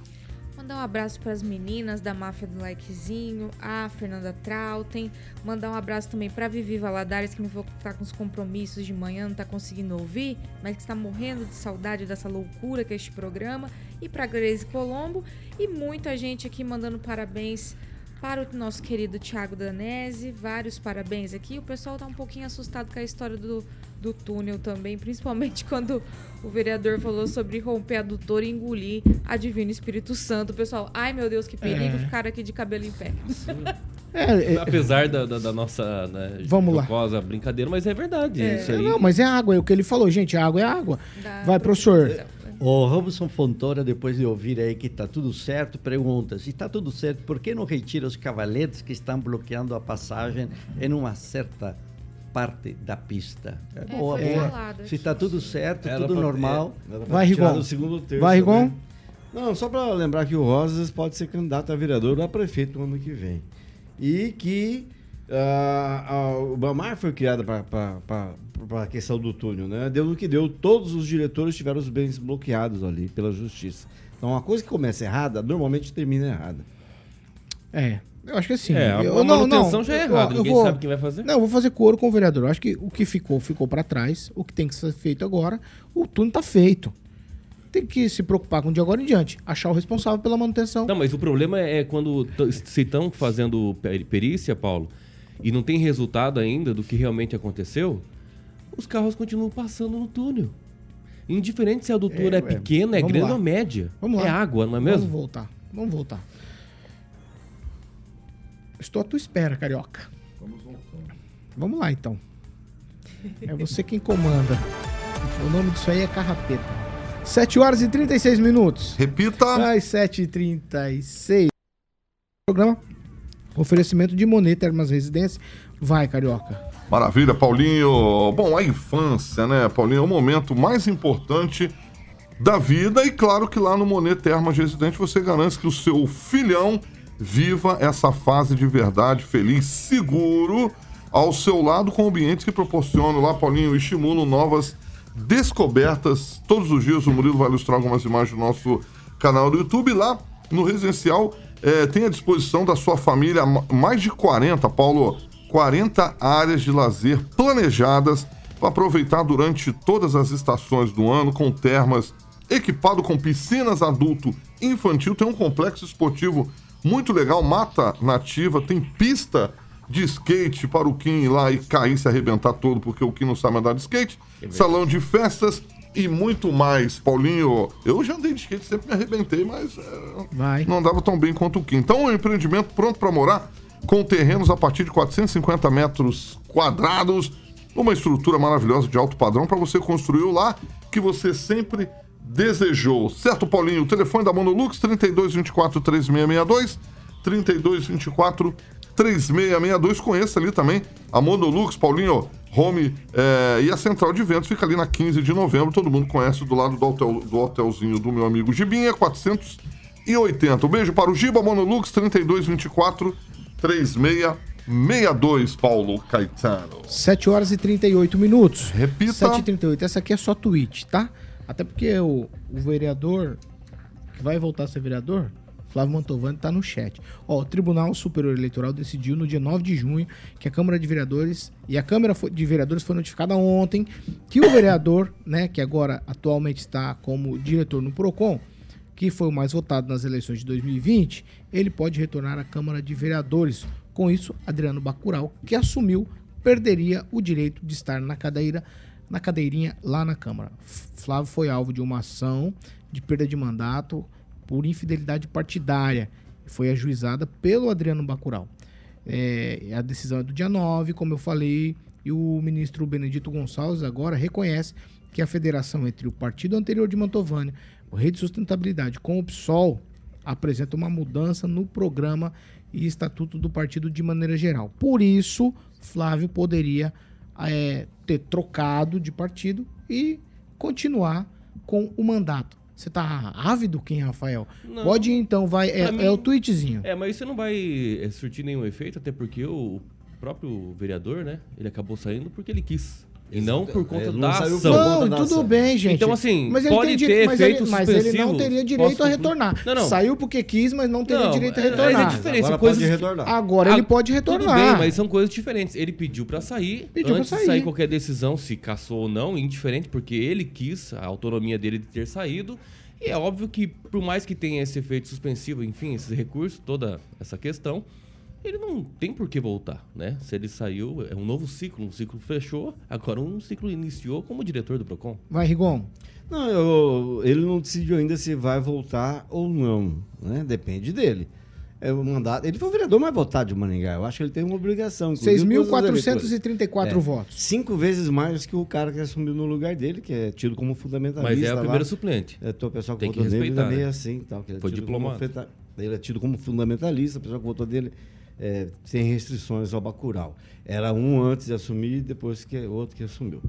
Mandar um abraço para as meninas da Máfia do Likezinho, a Fernanda Trautem. Mandar um abraço também para Vivi Valadares, que me falou que tá com os compromissos de manhã, não tá conseguindo ouvir, mas que está morrendo de saudade dessa loucura que é este programa. E para Grace Colombo. E muita gente aqui mandando parabéns para o nosso querido Thiago Danese. Vários parabéns aqui. O pessoal tá um pouquinho assustado com a história do, do túnel também, principalmente quando o vereador falou sobre romper a adutora e engolir a Divino Espírito Santo. Pessoal, ai meu Deus, que perigo, É. ficar aqui de cabelo em pé. É, é- Apesar da, da- da nossa né, Vamos lá. jocosa brincadeira, mas é verdade. Isso aí. Não, mas é água, é o que ele falou, gente. Água é água. Dá Vai, professor. O Robson Fontoura, depois de ouvir aí que está tudo certo, pergunta: se está tudo certo, por que não retira os cavaletes que estão bloqueando a passagem em uma certa parte da pista? É, boa, foi boa. falado, Se está tudo certo, Era tudo normal. é, pra Vai, Rigon. terço, Vai, Rigon. né? Não, só para lembrar que o Rosas pode ser candidato a vereador ou a prefeito no ano que vem. E que ah, o Bamar foi criado para a questão do túnel, né? Deu no que deu, todos os diretores tiveram os bens bloqueados ali pela justiça. Então, uma coisa que começa errada, normalmente termina errada. É, eu acho que assim. É, a- eu, manutenção já é eu ninguém vou- sabe quem vai fazer. Não, eu vou fazer coro com o vereador. Eu acho que o que ficou, ficou para trás. O que tem que ser feito agora, o túnel tá feito. Tem que se preocupar com de agora em diante. Achar o responsável pela manutenção. Não, mas o problema é quando se estão fazendo perícia, Paulo, e não tem resultado ainda do que realmente aconteceu, os carros continuam passando no túnel. Indiferente se a adutora é, é pequena, é grande lá. ou média. Vamos é lá. água, não é mesmo? Vamos voltar. Vamos voltar. Estou à tua espera, carioca. Vamos voltar. Vamos lá, então. É você quem comanda. O nome disso aí é carrapeta. 7 horas e 36 minutos. Repita. Às 7h36. Programa. Oferecimento de Moneta Termas Residência. Vai, Carioca. Maravilha, Paulinho. Bom, a infância, né, Paulinho, é o momento mais importante da vida e claro que lá no Monet Termas Residente você garante que o seu filhão viva essa fase de verdade, feliz, seguro, ao seu lado com ambientes que proporcionam lá, Paulinho, estimulam novas descobertas. Todos os dias o Murilo vai ilustrar algumas imagens do nosso canal do YouTube. Lá no residencial é, tem à disposição da sua família mais de 40, Paulo, 40 áreas de lazer planejadas para aproveitar durante todas as estações do ano, com termas equipado com piscinas adulto infantil, tem um complexo esportivo muito legal, mata nativa, tem pista de skate para o Kim ir lá e cair, se arrebentar todo, porque o Kim não sabe andar de skate, salão de festas e muito mais. Paulinho, eu já andei de skate, sempre me arrebentei, mas é, não andava tão bem quanto o Kim. Então, é um empreendimento pronto para morar, com terrenos a partir de 450 metros quadrados, uma estrutura maravilhosa de alto padrão para você construir lá que você sempre desejou. Certo, Paulinho? O telefone da Monolux, 3224 3662, 3224 3662. Conheça ali também a Monolux, Paulinho, Home é, e a Central de Ventos fica ali na 15 de novembro. Todo mundo conhece do lado do, hotel, do hotelzinho do meu amigo Gibinha, 480. Um beijo para o Giba Monolux, 3224 3662, Paulo Caetano. 7 horas e 38 minutos. Repita. 7 e 38. Essa aqui é só tweet, tá? Até porque o, o vereador que vai voltar a ser vereador, Flávio Mantovani, está no chat. Ó, o Tribunal Superior Eleitoral decidiu no dia 9 de junho que a Câmara de Vereadores e a Câmara de Vereadores foi notificada ontem que o vereador, né, que agora atualmente está como diretor no Procon, que foi o mais votado nas eleições de 2020, ele pode retornar à Câmara de Vereadores. Com isso, Adriano Bacural, que assumiu, perderia o direito de estar na cadeira na cadeirinha lá na Câmara. Flávio foi alvo de uma ação de perda de mandato por infidelidade partidária foi ajuizada pelo Adriano Bacural. É, a decisão é do dia 9, como eu falei, e o ministro Benedito Gonçalves agora reconhece que a federação entre o partido anterior de Mantovani, o Rei de Sustentabilidade, com o PSOL, apresenta uma mudança no programa e estatuto do partido de maneira geral. Por isso, Flávio poderia é, ter trocado de partido e continuar com o mandato. Você tá ávido, quem, Rafael? Não. Pode então, vai. É, mim, é, o tweetzinho. É, mas isso não vai é, surtir nenhum efeito, até porque o próprio vereador, né? Ele acabou saindo porque ele quis. E não por conta é, da ação. Não, tudo ação. bem, gente. Então, assim, mas pode ter mas efeito ele, Mas ele não teria direito a retornar. Não, não. Saiu porque quis, mas não teria não, direito a retornar. É, é diferente. Agora, coisas... pode retornar. Agora ele pode retornar. Tudo bem, mas são coisas diferentes. Ele pediu para sair. Pediu antes pra sair. de sair qualquer decisão, se caçou ou não, indiferente, porque ele quis, a autonomia dele de ter saído. E é óbvio que, por mais que tenha esse efeito suspensivo, enfim, esses recursos, toda essa questão, ele não tem por que voltar, né? Se ele saiu, é um novo ciclo, um ciclo fechou, agora um ciclo iniciou como diretor do Procon. Vai, Rigon. Não, eu, ele não decidiu ainda se vai voltar ou não, né? Depende dele. É o mandato. Ele foi o vereador mais votado de Maringá. Eu acho que ele tem uma obrigação. 6.434 é, votos. Cinco vezes mais que o cara que assumiu no lugar dele, que é tido como fundamentalista. Mas é a primeira suplente. É, o pessoal que tem votou que nele também né? é assim. Tal, que é foi diplomado. Ele é tido como fundamentalista, o pessoal que votou dele é, sem restrições ao Bacurau. Era um antes de assumir, depois que outro que assumiu.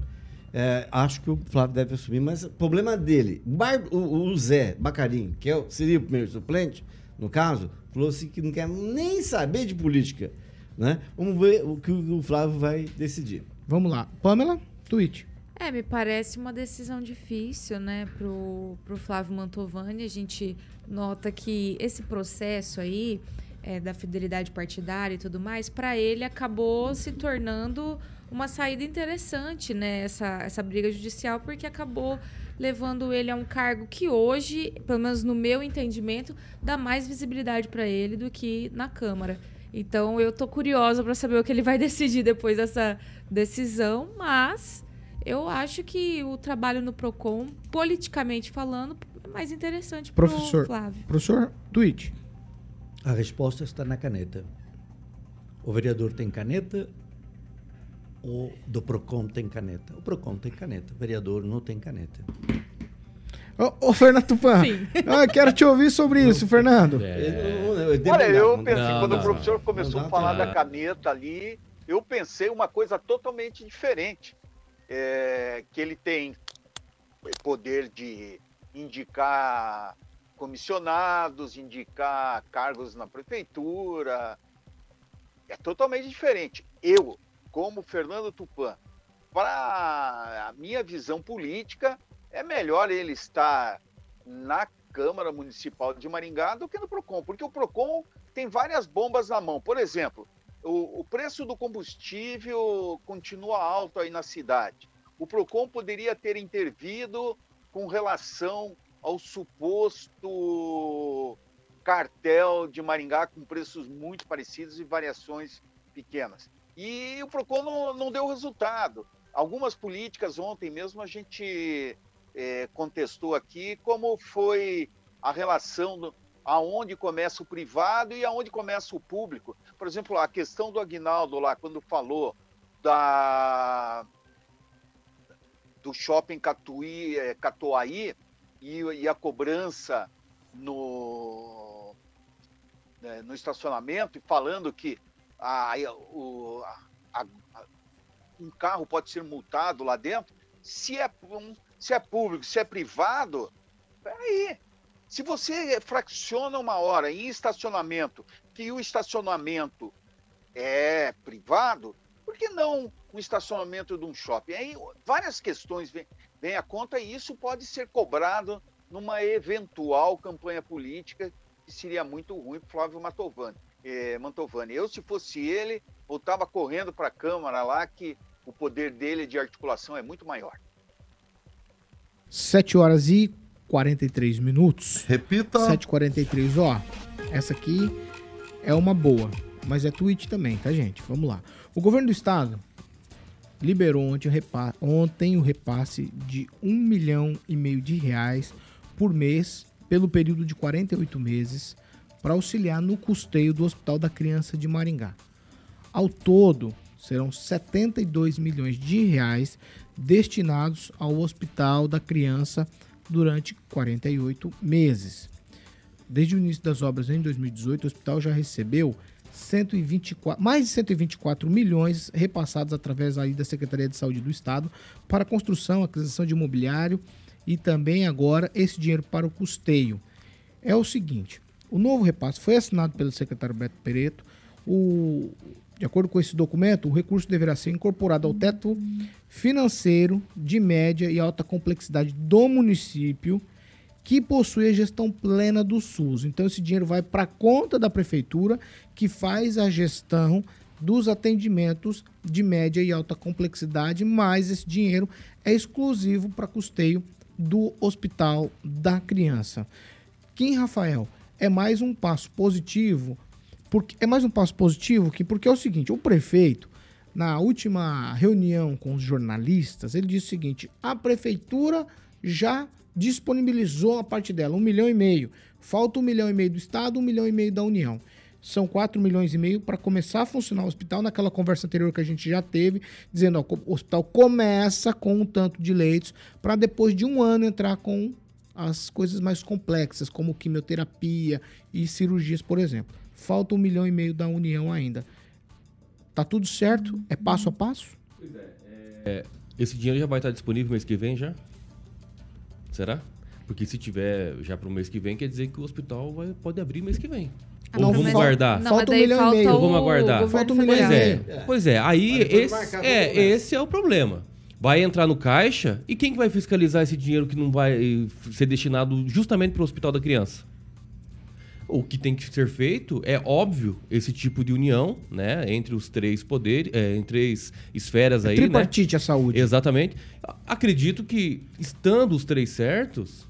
É, acho que o Flávio deve assumir, mas o problema dele, o, o, o Zé Bacarim, que é, seria o primeiro suplente, no caso, falou assim que não quer nem saber de política. Né? Vamos ver o que o Flávio vai decidir. Vamos lá. Pamela, tweet. É, me parece uma decisão difícil, né, pro, pro Flávio Mantovani. A gente nota que esse processo aí é, da fidelidade partidária e tudo mais, para ele acabou se tornando uma saída interessante, né? Essa, essa briga judicial, porque acabou levando ele a um cargo que hoje, pelo menos no meu entendimento, dá mais visibilidade para ele do que na Câmara. Então eu tô curiosa para saber o que ele vai decidir depois dessa decisão, mas eu acho que o trabalho no Procon, politicamente falando, é mais interessante para Professor, Flávio. professor, tweet. A resposta está na caneta. O vereador tem caneta, o do PROCON tem caneta. O PROCON tem caneta, o vereador não tem caneta. Ô, ô, Fernando Tupan, eu quero te ouvir sobre isso, Fernando. Olha, eu pensei, Não, quando não, o professor não. começou Não a falar da caneta ali, eu pensei uma coisa totalmente diferente. É, que ele tem poder de indicar comissionados, indicar cargos na prefeitura. É totalmente diferente. Eu, como Fernando Tupan, para a minha visão política, é melhor ele estar na Câmara Municipal de Maringá do que no PROCON, porque o PROCON tem várias bombas na mão. Por exemplo, o, o preço do combustível continua alto aí na cidade. O PROCON poderia ter intervido com relação ao suposto cartel de Maringá com preços muito parecidos e variações pequenas. E o PROCON não, não deu resultado. Algumas políticas ontem mesmo a gente eh, contestou aqui como foi a relação do, aonde começa o privado e aonde começa o público. Por exemplo, a questão do Aguinaldo lá, quando falou da, do shopping Catuí, eh, Catuaí e, e a cobrança no, né, no estacionamento, e falando que a, o, a- a- um carro pode ser multado lá dentro, se é, um- se é público, se é privado, peraí. Se você fracciona uma hora em estacionamento, que o estacionamento é privado, por que não um estacionamento de um shopping? Aí várias questões vêm à conta e isso pode ser cobrado numa eventual campanha política que seria muito ruim para Flávio Mantovani. Eh, Mantovani. Eu, se fosse ele, voltava correndo para a Câmara lá, que o poder dele de articulação é muito maior. 7 horas e 43 minutos. Repita. 7h43, ó. Essa aqui é uma boa, mas é tweet também, tá, gente? Vamos lá. O governo do estado liberou ontem o, repa- ontem o repasse de um milhão e meio de reais por mês pelo período de 48 meses para auxiliar no custeio do Hospital da Criança de Maringá. Ao todo, serão 72 milhões de reais destinados ao Hospital da Criança durante 48 meses. Desde o início das obras em 2018, o hospital já recebeu 124, mais de 124 milhões repassados através aí da Secretaria de Saúde do Estado para construção, aquisição de imobiliário e também agora esse dinheiro para o custeio. É o seguinte, o novo repasse foi assinado pelo secretário Beto Pereto. O, de acordo com esse documento, o recurso deverá ser incorporado ao teto financeiro de média e alta complexidade do município que possui a gestão plena do SUS. Então esse dinheiro vai para a conta da prefeitura que faz a gestão dos atendimentos de média e alta complexidade, mas esse dinheiro é exclusivo para custeio do Hospital da Criança. Kim Rafael, é mais um passo positivo, porque é mais um passo positivo que porque é o seguinte, o prefeito na última reunião com os jornalistas, ele disse o seguinte: a prefeitura já disponibilizou a parte dela, um milhão e meio. Falta um milhão e meio do Estado, um milhão e meio da União. São 4 milhões e meio para começar a funcionar o hospital. Naquela conversa anterior que a gente já teve, dizendo ó, o hospital começa com um tanto de leitos para depois de um ano entrar com as coisas mais complexas, como quimioterapia e cirurgias, por exemplo. Falta um milhão e meio da União ainda. Tá tudo certo? É passo a passo? É, esse dinheiro já vai estar disponível mês que vem já? Será? Porque se tiver já para o mês que vem, quer dizer que o hospital vai, pode abrir mês que vem. Ah, Ou não, vamos mas- guardar? não, Falta um milhão e falta meio. Vamos aguardar? Falta um milhão e pois meio. é. Pois é, aí esse, marcar é, começa. esse é o problema. Vai entrar no caixa e quem que vai fiscalizar esse dinheiro que não vai ser destinado justamente para o Hospital da Criança? O que tem que ser feito é óbvio esse tipo de união, né, entre os três poderes, é, entre três esferas aí, né? Tripartite a saúde. Exatamente. Acredito que estando os três certos,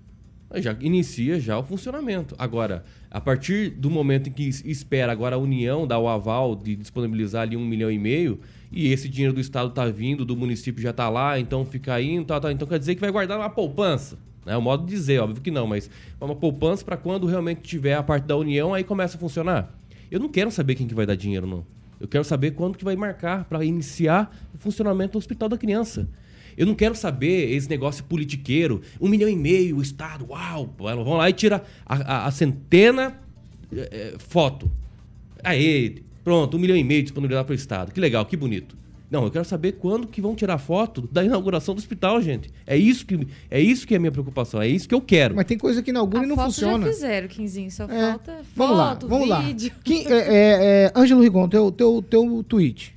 já inicia já o funcionamento. Agora, a partir do momento em que espera agora a União dar o aval de disponibilizar ali um milhão e meio, e esse dinheiro do Estado está vindo, do município já está lá, então fica indo, tá, tá, então quer dizer que vai guardar uma poupança. É o modo de dizer, óbvio que não, mas uma poupança para quando realmente tiver a parte da União, aí começa a funcionar. Eu não quero saber quem que vai dar dinheiro, não. Eu quero saber quando que vai marcar para iniciar o funcionamento do Hospital da Criança. Eu não quero saber esse negócio politiqueiro. Um milhão e meio, o Estado, uau. Vão lá e tira a, a, a centena é, foto. Aí, pronto, um milhão e meio disponibilidade para o Estado. Que legal, que bonito. Não, eu quero saber quando que vão tirar foto da inauguração do hospital, gente. É isso que é isso que é a minha preocupação, é isso que eu quero. Mas tem coisa que inaugura a e não funciona. já fizeram, Quinzinho, só é. falta vamos foto, lá, vamos vídeo. Lá. Quem, é, é, é, Ângelo Rigon, teu, teu, teu tweet.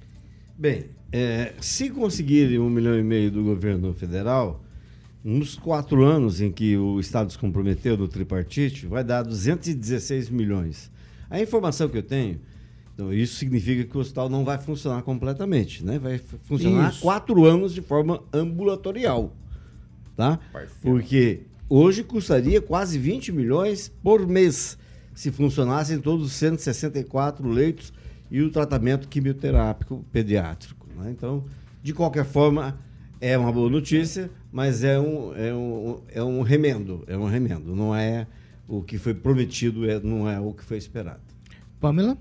Bem, é, se conseguirem um milhão e meio do governo federal, nos quatro anos em que o Estado se comprometeu no tripartite, vai dar 216 milhões. A informação que eu tenho então, isso significa que o hospital não vai funcionar completamente, né? Vai funcionar isso. quatro anos de forma ambulatorial, tá? Porque hoje custaria quase 20 milhões por mês se funcionassem todos os 164 leitos e o tratamento quimioterápico pediátrico. Né? Então, de qualquer forma, é uma boa notícia, mas é um, é um, é um remendo, é um remendo, não é o que foi prometido, é, não é o que foi esperado. Pamela?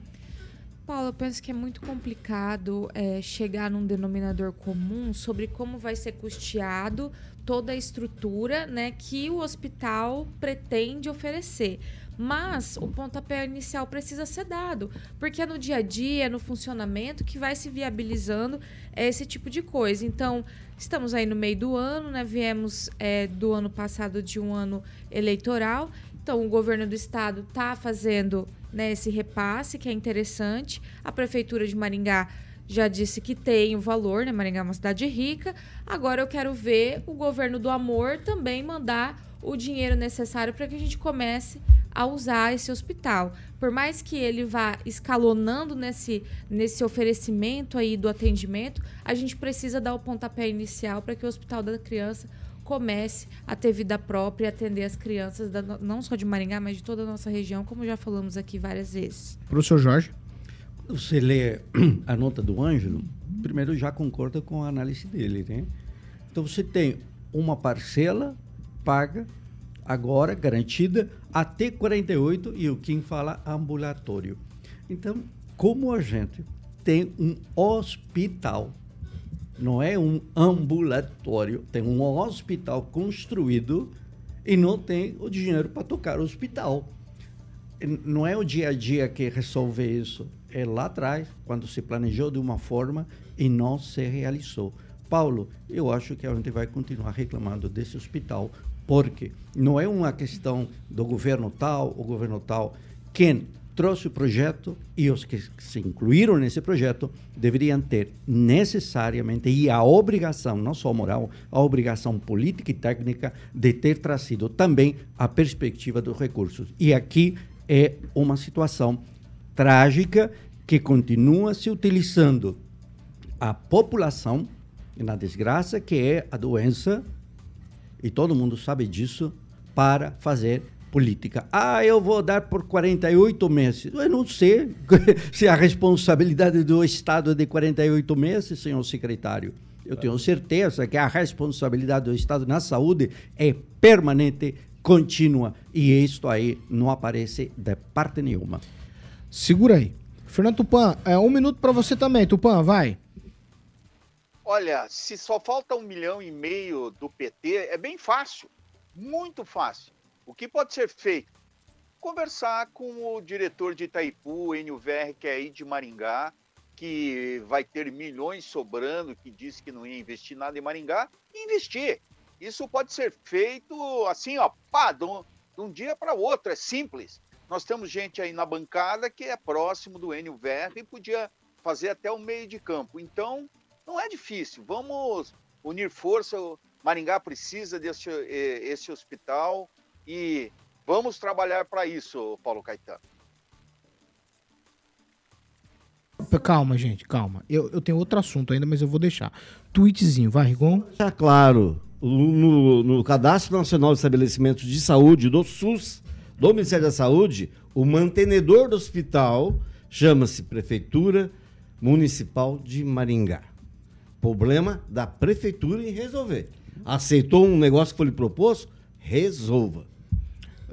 Paulo, eu penso que é muito complicado é, chegar num denominador comum sobre como vai ser custeado toda a estrutura né, que o hospital pretende oferecer. Mas o pontapé inicial precisa ser dado, porque é no dia a dia, no funcionamento, que vai se viabilizando esse tipo de coisa. Então, estamos aí no meio do ano, né? Viemos é, do ano passado de um ano eleitoral. Então, o governo do estado está fazendo né, esse repasse, que é interessante. A Prefeitura de Maringá já disse que tem o valor, né? Maringá é uma cidade rica. Agora eu quero ver o governo do amor também mandar o dinheiro necessário para que a gente comece a usar esse hospital. Por mais que ele vá escalonando nesse, nesse oferecimento aí do atendimento, a gente precisa dar o pontapé inicial para que o Hospital da Criança comece a ter vida própria e atender as crianças, da, não só de Maringá, mas de toda a nossa região, como já falamos aqui várias vezes. Professor Jorge. Você lê a nota do Ângelo, primeiro já concorda com a análise dele, né? Então você tem uma parcela paga, agora garantida, até 48, e o Kim fala ambulatório. Então, como a gente tem um hospital não é um ambulatório, tem um hospital construído e não tem o dinheiro para tocar o hospital. Não é o dia a dia que resolve isso, é lá atrás, quando se planejou de uma forma e não se realizou. Paulo, eu acho que a gente vai continuar reclamando desse hospital, porque não é uma questão do governo tal ou governo tal. Quem trouxe o projeto e os que se incluíram nesse projeto deveriam ter necessariamente e a obrigação, não só moral, a obrigação política e técnica de ter trazido também a perspectiva dos recursos. E aqui é uma situação trágica que continua se utilizando a população na desgraça que é a doença e todo mundo sabe disso para fazer política. Ah, eu vou dar por 48 meses. Eu não sei se a responsabilidade do Estado é de 48 meses, senhor secretário. Eu tenho certeza que a responsabilidade do Estado na saúde é permanente, contínua, e isto aí não aparece de parte nenhuma. Segura aí. Fernando Tupan, é um minuto para você também. Tupan, vai. Olha, se só falta um milhão e meio do PT, é bem fácil, muito fácil. O que pode ser feito? Conversar com o diretor de Itaipu, NUVR, que é aí de Maringá, que vai ter milhões sobrando, que disse que não ia investir nada em Maringá, e investir. Isso pode ser feito assim, ó, pá, de um, de um dia para outro, é simples. Nós temos gente aí na bancada que é próximo do NUVR e podia fazer até o meio de campo. Então, não é difícil. Vamos unir força. Maringá precisa desse eh, esse hospital. E vamos trabalhar para isso, Paulo Caetano. Calma, gente, calma. Eu, eu tenho outro assunto ainda, mas eu vou deixar. Tweetzinho, vai, Rigon? Já claro, no, no Cadastro Nacional de Estabelecimentos de Saúde do SUS, do Ministério da Saúde, o mantenedor do hospital chama-se Prefeitura Municipal de Maringá. Problema da prefeitura em resolver. Aceitou um negócio que foi lhe proposto? Resolva.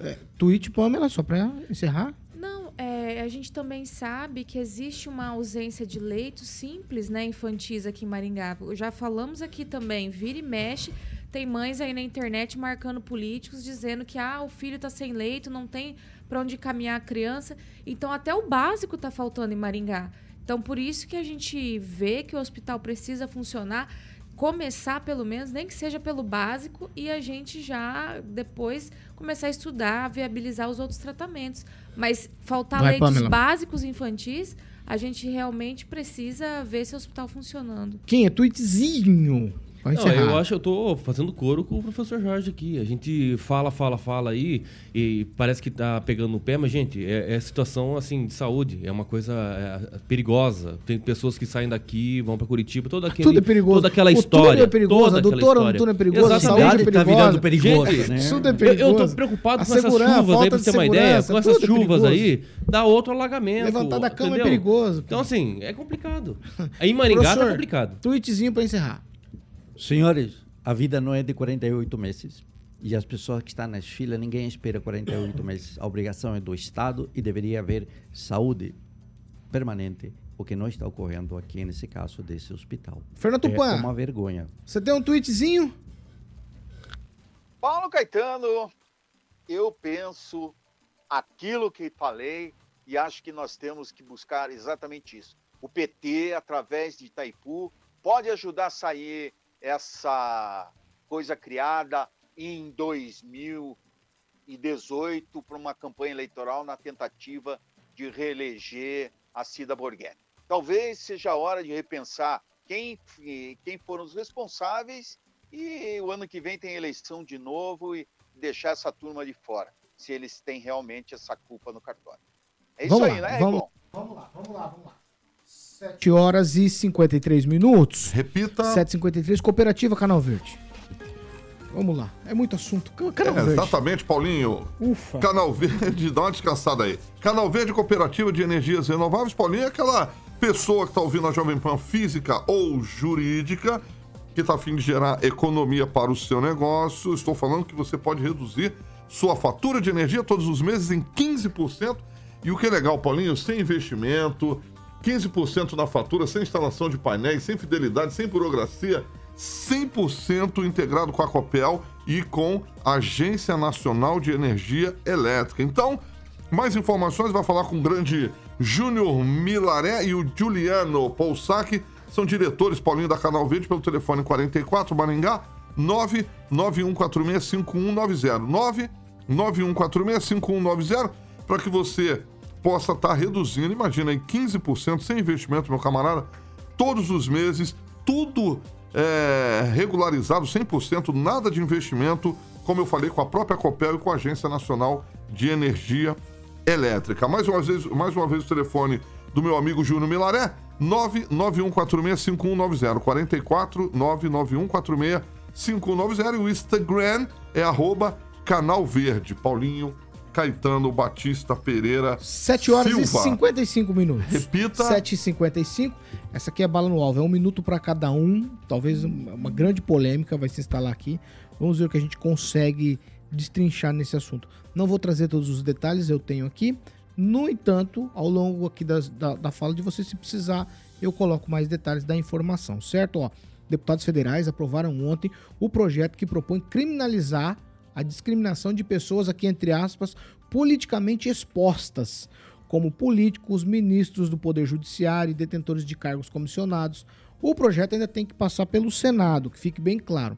É, tweet, Pamela, só para encerrar. Não, é, a gente também sabe que existe uma ausência de leitos simples, né, infantis aqui em Maringá. Já falamos aqui também, vira e mexe, tem mães aí na internet marcando políticos dizendo que ah, o filho está sem leito, não tem para onde caminhar a criança. Então até o básico está faltando em Maringá. Então por isso que a gente vê que o hospital precisa funcionar, começar pelo menos, nem que seja pelo básico e a gente já depois começar a estudar, viabilizar os outros tratamentos. Mas faltar Vai, leitos Pamela. básicos infantis, a gente realmente precisa ver esse hospital funcionando. Quem é tweetzinho? Não, eu acho que eu tô fazendo coro com o professor Jorge aqui. A gente fala, fala, fala aí e parece que tá pegando no pé, mas, gente, é, é situação assim de saúde. É uma coisa é, perigosa. Tem pessoas que saem daqui, vão para Curitiba, toda aquele, Tudo é perigoso. toda aquela O história. túnel é perigoso, toda a doutora história. túnel é perigoso, a Exatamente. saúde é Tá perigosa. virando perigosa, Gente, né? Tudo é eu, perigoso. eu tô preocupado A com essas chuvas aí, pra você ter uma ideia. Com essas tudo é chuvas perigoso. aí, dá outro alagamento. Levantar da cama é entendeu? perigoso. Então, assim, é complicado. Aí em Maringá tá Professor, complicado. Tweetzinho para encerrar. Senhores, a vida não é de 48 meses. E as pessoas que estão nas filas, ninguém espera 48 meses. A obrigação é do Estado e deveria haver saúde permanente, o que não está ocorrendo aqui nesse caso desse hospital. Fernando É Tupan. uma vergonha. Você tem um tweetzinho? Paulo Caetano, eu penso aquilo que falei e acho que nós temos que buscar exatamente isso. O PT, através de Itaipu, pode ajudar a sair essa coisa criada em 2018 para uma campanha eleitoral na tentativa de reeleger a Cida Borghetti. Talvez seja a hora de repensar quem, quem foram os responsáveis e o ano que vem tem eleição de novo e deixar essa turma de fora, se eles têm realmente essa culpa no cartório. É isso Vamos aí, lá, né, vamos, Rigon? vamos lá, vamos lá, vamos lá. 7 horas e 53 minutos. Repita. 7h53, Cooperativa Canal Verde. Vamos lá, é muito assunto. Canal É, Verde. exatamente, Paulinho. Ufa. Canal Verde, dá uma descansada aí. Canal Verde Cooperativa de Energias Renováveis, Paulinho, é aquela pessoa que está ouvindo a Jovem Pan física ou jurídica, que está a fim de gerar economia para o seu negócio. Estou falando que você pode reduzir sua fatura de energia todos os meses em 15%. E o que é legal, Paulinho, sem investimento, 15% na fatura, sem instalação de painéis, sem fidelidade, sem burocracia, 100% integrado com a Copel e com a Agência Nacional de Energia Elétrica. Então, mais informações, vai falar com o grande Júnior Milaré e o Juliano Poussac, são diretores Paulinho da Canal Verde pelo telefone 44 Maringá 991465190. 991465190 para que você possa estar reduzindo, imagina aí 15% sem investimento, meu camarada, todos os meses, tudo é, regularizado 100%, nada de investimento, como eu falei com a própria Copel e com a Agência Nacional de Energia Elétrica. Mais uma vez, mais uma vez o telefone do meu amigo Júnior Milaré, 991465190, 44 991465190 e o Instagram é arroba Canal Verde, Paulinho Caetano Batista Pereira 7 horas Silva. e 55 minutos. Repita. 7 e 55 Essa aqui é bala no alvo. É um minuto para cada um. Talvez uma grande polêmica vai se instalar aqui. Vamos ver o que a gente consegue destrinchar nesse assunto. Não vou trazer todos os detalhes, eu tenho aqui. No entanto, ao longo aqui das- da, da fala de você, se precisar, eu coloco mais detalhes da informação, certo? Ó, deputados federais aprovaram ontem o projeto que propõe criminalizar a discriminação de pessoas aqui, entre aspas, politicamente expostas, como políticos, ministros do Poder Judiciário e detentores de cargos comissionados. O projeto ainda tem que passar pelo Senado, que fique bem claro.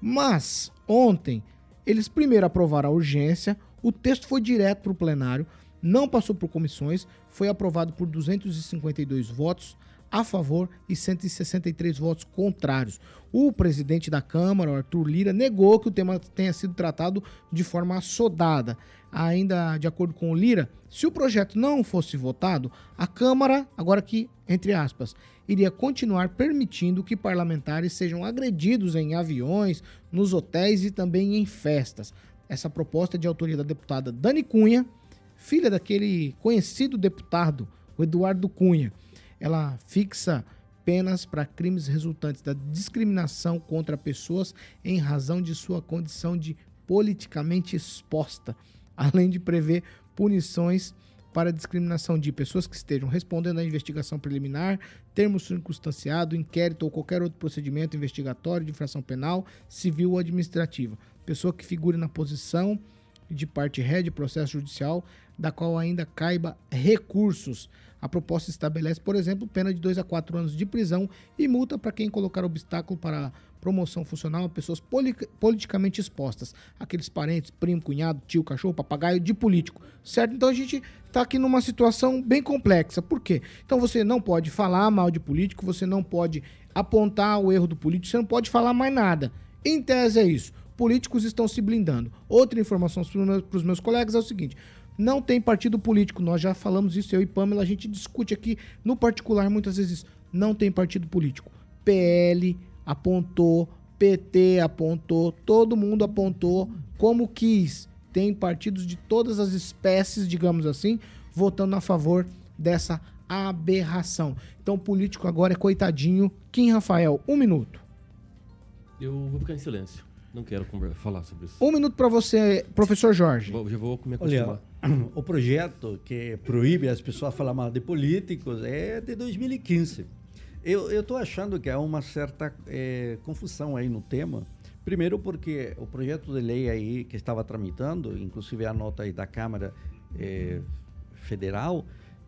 Mas, ontem, eles primeiro aprovaram a urgência, o texto foi direto para o plenário, não passou por comissões, foi aprovado por 252 votos a favor e 163 votos contrários. O presidente da Câmara, Arthur Lira, negou que o tema tenha sido tratado de forma assodada. Ainda de acordo com o Lira, se o projeto não fosse votado, a Câmara, agora aqui entre aspas, iria continuar permitindo que parlamentares sejam agredidos em aviões, nos hotéis e também em festas. Essa proposta é de autoria da deputada Dani Cunha, filha daquele conhecido deputado, o Eduardo Cunha. Ela fixa penas para crimes resultantes da discriminação contra pessoas em razão de sua condição de politicamente exposta, além de prever punições para discriminação de pessoas que estejam respondendo à investigação preliminar, termo circunstanciado, inquérito ou qualquer outro procedimento investigatório de infração penal, civil ou administrativa. Pessoa que figure na posição de parte ré de processo judicial, da qual ainda caiba recursos. A proposta estabelece, por exemplo, pena de 2 a 4 anos de prisão e multa para quem colocar obstáculo para promoção funcional a pessoas politicamente expostas, aqueles parentes, primo, cunhado, tio, cachorro, papagaio de político, certo? Então a gente está aqui numa situação bem complexa. Por quê? Então você não pode falar mal de político, você não pode apontar o erro do político, você não pode falar mais nada. Em tese é isso. Políticos estão se blindando. Outra informação para os meus colegas é o seguinte: não tem partido político. Nós já falamos isso, eu e Pamela, a gente discute aqui no particular muitas vezes. Não tem partido político. PL apontou, PT apontou, todo mundo apontou como quis. Tem partidos de todas as espécies, digamos assim, votando a favor dessa aberração. Então, o político agora é coitadinho. Kim Rafael, um minuto. Eu vou ficar em silêncio. Não quero falar sobre isso. Um minuto para você, professor Jorge. Vou, já vou comer Olha, o projeto que proíbe as pessoas falar mal de políticos é de 2015. Eu estou achando que há uma certa é, confusão aí no tema. Primeiro porque o projeto de lei aí que estava tramitando, inclusive a nota aí da Câmara é, Federal,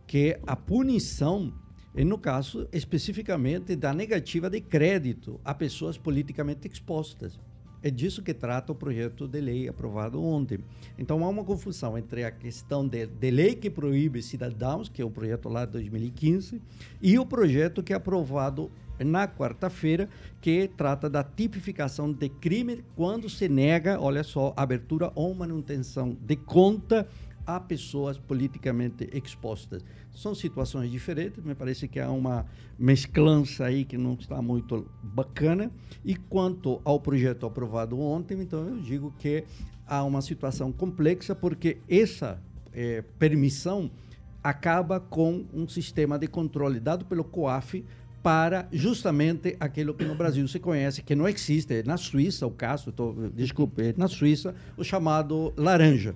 que a punição e no caso especificamente da negativa de crédito a pessoas politicamente expostas. É disso que trata o projeto de lei aprovado ontem. Então há uma confusão entre a questão de, de lei que proíbe cidadãos, que é o projeto lá de 2015, e o projeto que é aprovado na quarta-feira, que trata da tipificação de crime quando se nega, olha só, abertura ou manutenção de conta a pessoas politicamente expostas. São situações diferentes, me parece que há uma mesclança aí que não está muito bacana. E quanto ao projeto aprovado ontem, então eu digo que há uma situação complexa, porque essa é, permissão acaba com um sistema de controle dado pelo COAF para justamente aquilo que no Brasil se conhece, que não existe, na Suíça o caso, tô, desculpe, na Suíça, o chamado laranja.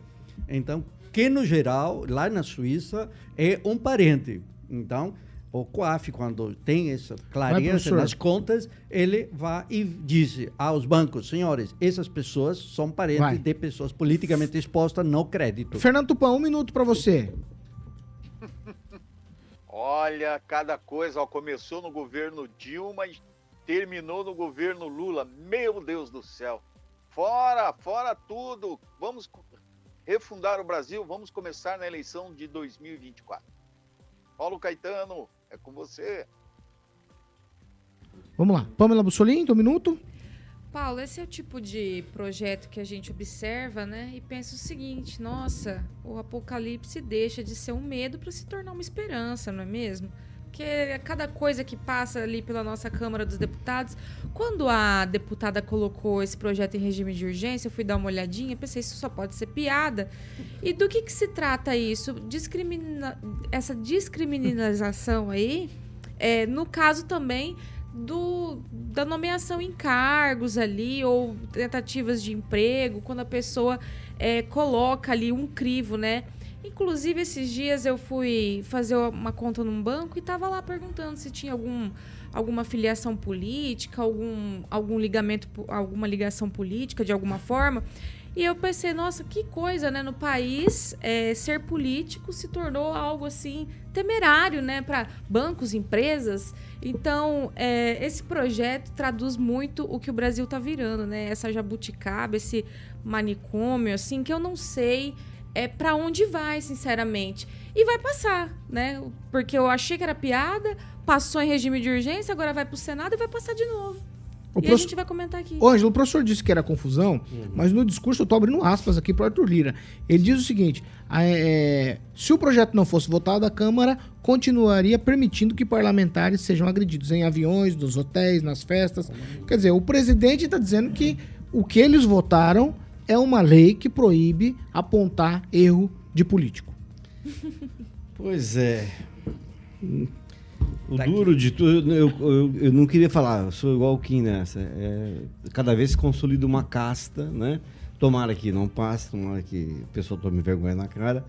Então, que no geral, lá na Suíça, é um parente. Então, o COAF, quando tem essa clareza nas contas, ele vai e diz aos bancos, senhores, essas pessoas são parentes vai. de pessoas politicamente expostas no crédito. Fernando Tupan, um minuto para você. Olha, cada coisa, ó, começou no governo Dilma e terminou no governo Lula. Meu Deus do céu. Fora, fora tudo. Vamos refundar o Brasil. Vamos começar na eleição de 2024. Paulo Caetano, é com você. Vamos lá. Pamela Bussolini, um minuto. Paulo, esse é o tipo de projeto que a gente observa, né? E pensa o seguinte: nossa, o apocalipse deixa de ser um medo para se tornar uma esperança, não é mesmo? Porque cada coisa que passa ali pela nossa Câmara dos Deputados, quando a deputada colocou esse projeto em regime de urgência, eu fui dar uma olhadinha, pensei, isso só pode ser piada. E do que, que se trata isso? Discrimina... Essa discriminalização aí, é, no caso também do, da nomeação em cargos ali, ou tentativas de emprego, quando a pessoa é, coloca ali um crivo, né? Inclusive, esses dias eu fui fazer uma conta num banco e estava lá perguntando se tinha algum, alguma filiação política, algum, algum ligamento, alguma ligação política de alguma forma. E eu pensei, nossa, que coisa, né? No país, é, ser político se tornou algo assim temerário, né? Para bancos, empresas. Então, é, esse projeto traduz muito o que o Brasil está virando, né? Essa jabuticaba, esse manicômio, assim, que eu não sei é para onde vai, sinceramente. E vai passar, né? Porque eu achei que era piada, passou em regime de urgência, agora vai pro Senado e vai passar de novo. O e prof- a gente vai comentar aqui. Ô, Ângelo, o professor disse que era confusão, mas no discurso eu tô abrindo aspas aqui pro Arthur Lira. Ele diz o seguinte: é, se o projeto não fosse votado, a Câmara continuaria permitindo que parlamentares sejam agredidos em aviões, nos hotéis, nas festas. Quer dizer, o presidente está dizendo que o que eles votaram é uma lei que proíbe apontar erro de político. Pois é. O duro de tudo, eu, eu, eu não queria falar, eu sou igual o Kim nessa. É, cada vez se consolida uma casta, né? Tomara que não passe, tomara que a pessoa tome vergonha na cara.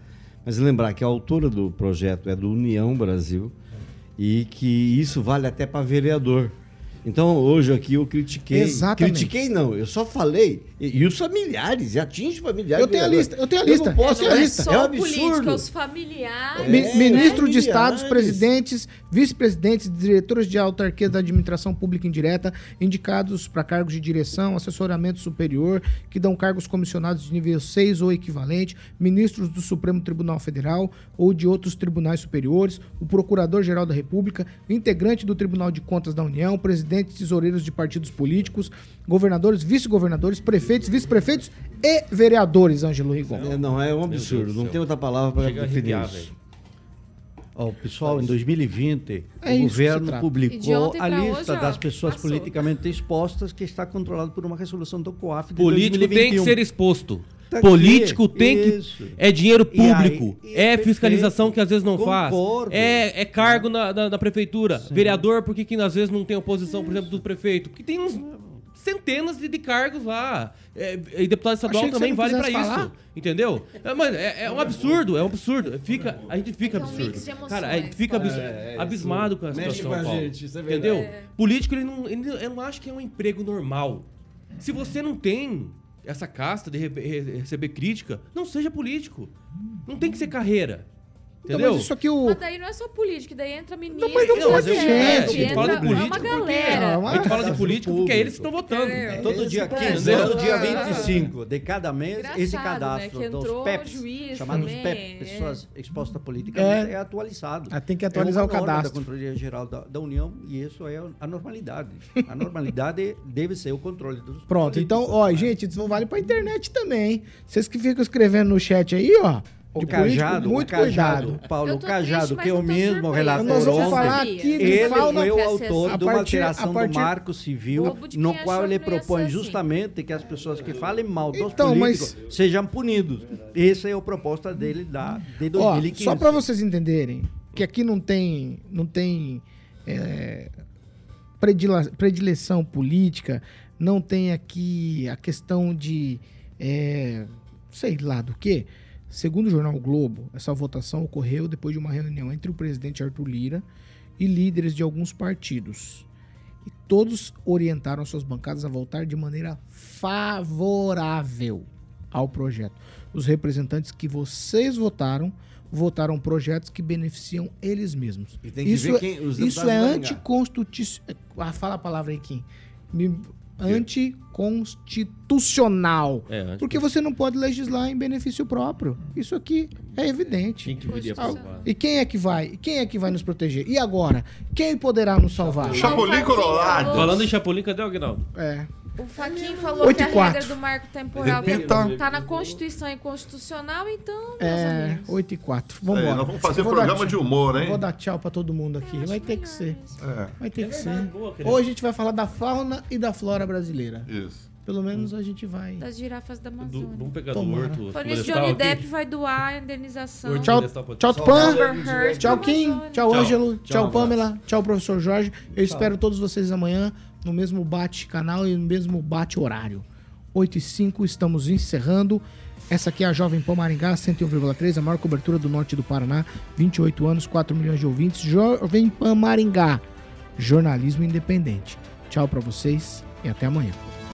Mas lembrar que a autora do projeto é do União Brasil e que isso vale até para vereador. Então hoje aqui eu critiquei. Exatamente. Critiquei não, eu só falei. E, e os familiares, e atinge familiares. Eu tenho a lista, eu tenho a lista, não posso, eu a é- lista. É um Só política, absurdo. os familiares. Mi- É, Ministro de familiares. Estados, presidentes, vice-presidentes, diretores de autarquia da administração pública indireta, indicados para cargos de direção, assessoramento superior, que dão cargos comissionados de nível 6 ou equivalente, ministros do Supremo Tribunal Federal ou de outros tribunais superiores, o Procurador-Geral da República, integrante do Tribunal de Contas da União, presidentes tesoureiros de partidos políticos, governadores, vice-governadores, prefeitos, vice-prefeitos e vereadores, Ângelo Rigon. É, não, é um absurdo. do Não tem outra palavra para definir arrepiar, isso. Ó, pessoal, em 2020, É o governo publicou a lista das pessoas passou. politicamente expostas que está controlado por uma resolução do COAF de Político tem que 2021. ser exposto. Tá Político aqui, tem que. isso. É dinheiro aí- público. e é perfeito. fiscalização que às vezes não Concordo. faz. É, é cargo na, na, na prefeitura. Vereador, por que, que às vezes não tem oposição, por exemplo, do prefeito? Porque tem uns centenas de, de cargos lá. É, e deputado estadual que também vale pra quisesse isso. Entendeu? É, mas é, é um absurdo, é um absurdo. Fica, a gente fica que um absurdo. Cara, a gente fica abs- É, é, abismado com a situação, Paulo. é. Entendeu? Político, ele não, ele, eu não acho que é um emprego normal. Se você não tem essa casta de re- re- receber crítica, não seja político. Não tem que ser carreira. Então, Entendeu? mas isso aqui o. Mas daí não é só política, daí entra ministro, mas não pode gente, ser, a gente entra fala de é político uma porque- galera. Não, A gente fala de Casta político porque é eles que estão votando. Entendeu? Todo dia Esse 15, problema. todo dia 25 de cada mês, esse Engraçado, cadastro né? Dos PEPs, chamados PEP, é. pessoas expostas politicamente, É. é, atualizado. Ah, tem que atualizar é o cadastro. da Controladoria Geral da, da União e isso é a normalidade. A normalidade deve ser o controle dos Pronto, então, ó, né? gente, isso vale pra internet também, hein? Vocês que ficam escrevendo no chat aí, ó. O cajado, muito o cajado, cuidado. Paulo, o cajado triste, mas que eu mesmo relator Nós vamos ontem, falar Sabia. aqui ele fauna. foi o autor de uma alteração partir- do Marco Civil, no qual ele propõe assim. justamente que as pessoas que falem mal dos Então, mas- políticos sejam punidos. Essa é a proposta dele da, de Ó, 2015. só pra vocês entenderem que aqui não tem, não tem é, predila- predileção política, não tem aqui a questão de é, sei lá do que. Segundo o jornal o Globo, essa votação ocorreu depois de uma reunião entre o presidente Arthur Lira e líderes de alguns partidos. E todos orientaram suas bancadas a votar de maneira favorável ao projeto. Os representantes que vocês votaram votaram projetos que beneficiam eles mesmos. E tem que isso é, quem- os isso é anticonstitucional. Ah, fala a palavra aí, Kim. Me- Anticonstitucional. É, Porque você não pode legislar em benefício próprio. Isso aqui é evidente. Quem que viria Ah? E quem é que vai? Quem é que vai nos proteger? E agora? Quem poderá nos salvar? Chapolin Colorado. Falando em Chapolin, cadê o Aguinaldo? É. O Faquin falou Oito que a quatro. regra do marco temporal Repita. tá na Constituição e Constitucional, então, É, amigos. 8 e 4. Vamos É, embora. nós vamos fazer programa de humor, hein? Vou dar tchau pra todo mundo aqui. Vai ter que ser. É, Vai ter que ser. Hoje a gente vai falar da fauna e da flora brasileira. isso. Pelo menos a gente vai. Das girafas da Do, Amazônia. vamos pegar Tomara. do Horto. Falando Johnny aqui. Depp vai doar a indenização. Horto Tchau, tchau, Só Pan. Amber Heard Tchau, Kim. Tchau. Ângelo. Tchau, Tchau, Pamela. Tchau, professor Jorge. Eu espero todos vocês amanhã no mesmo bate-canal e no mesmo bate-horário. 8 e 5, estamos encerrando. Essa aqui é a Jovem Pan Maringá, 101,3, a maior cobertura do norte do Paraná. 28 anos, 4 milhões de ouvintes. Jovem Pan Maringá, jornalismo independente. Tchau pra vocês e até amanhã.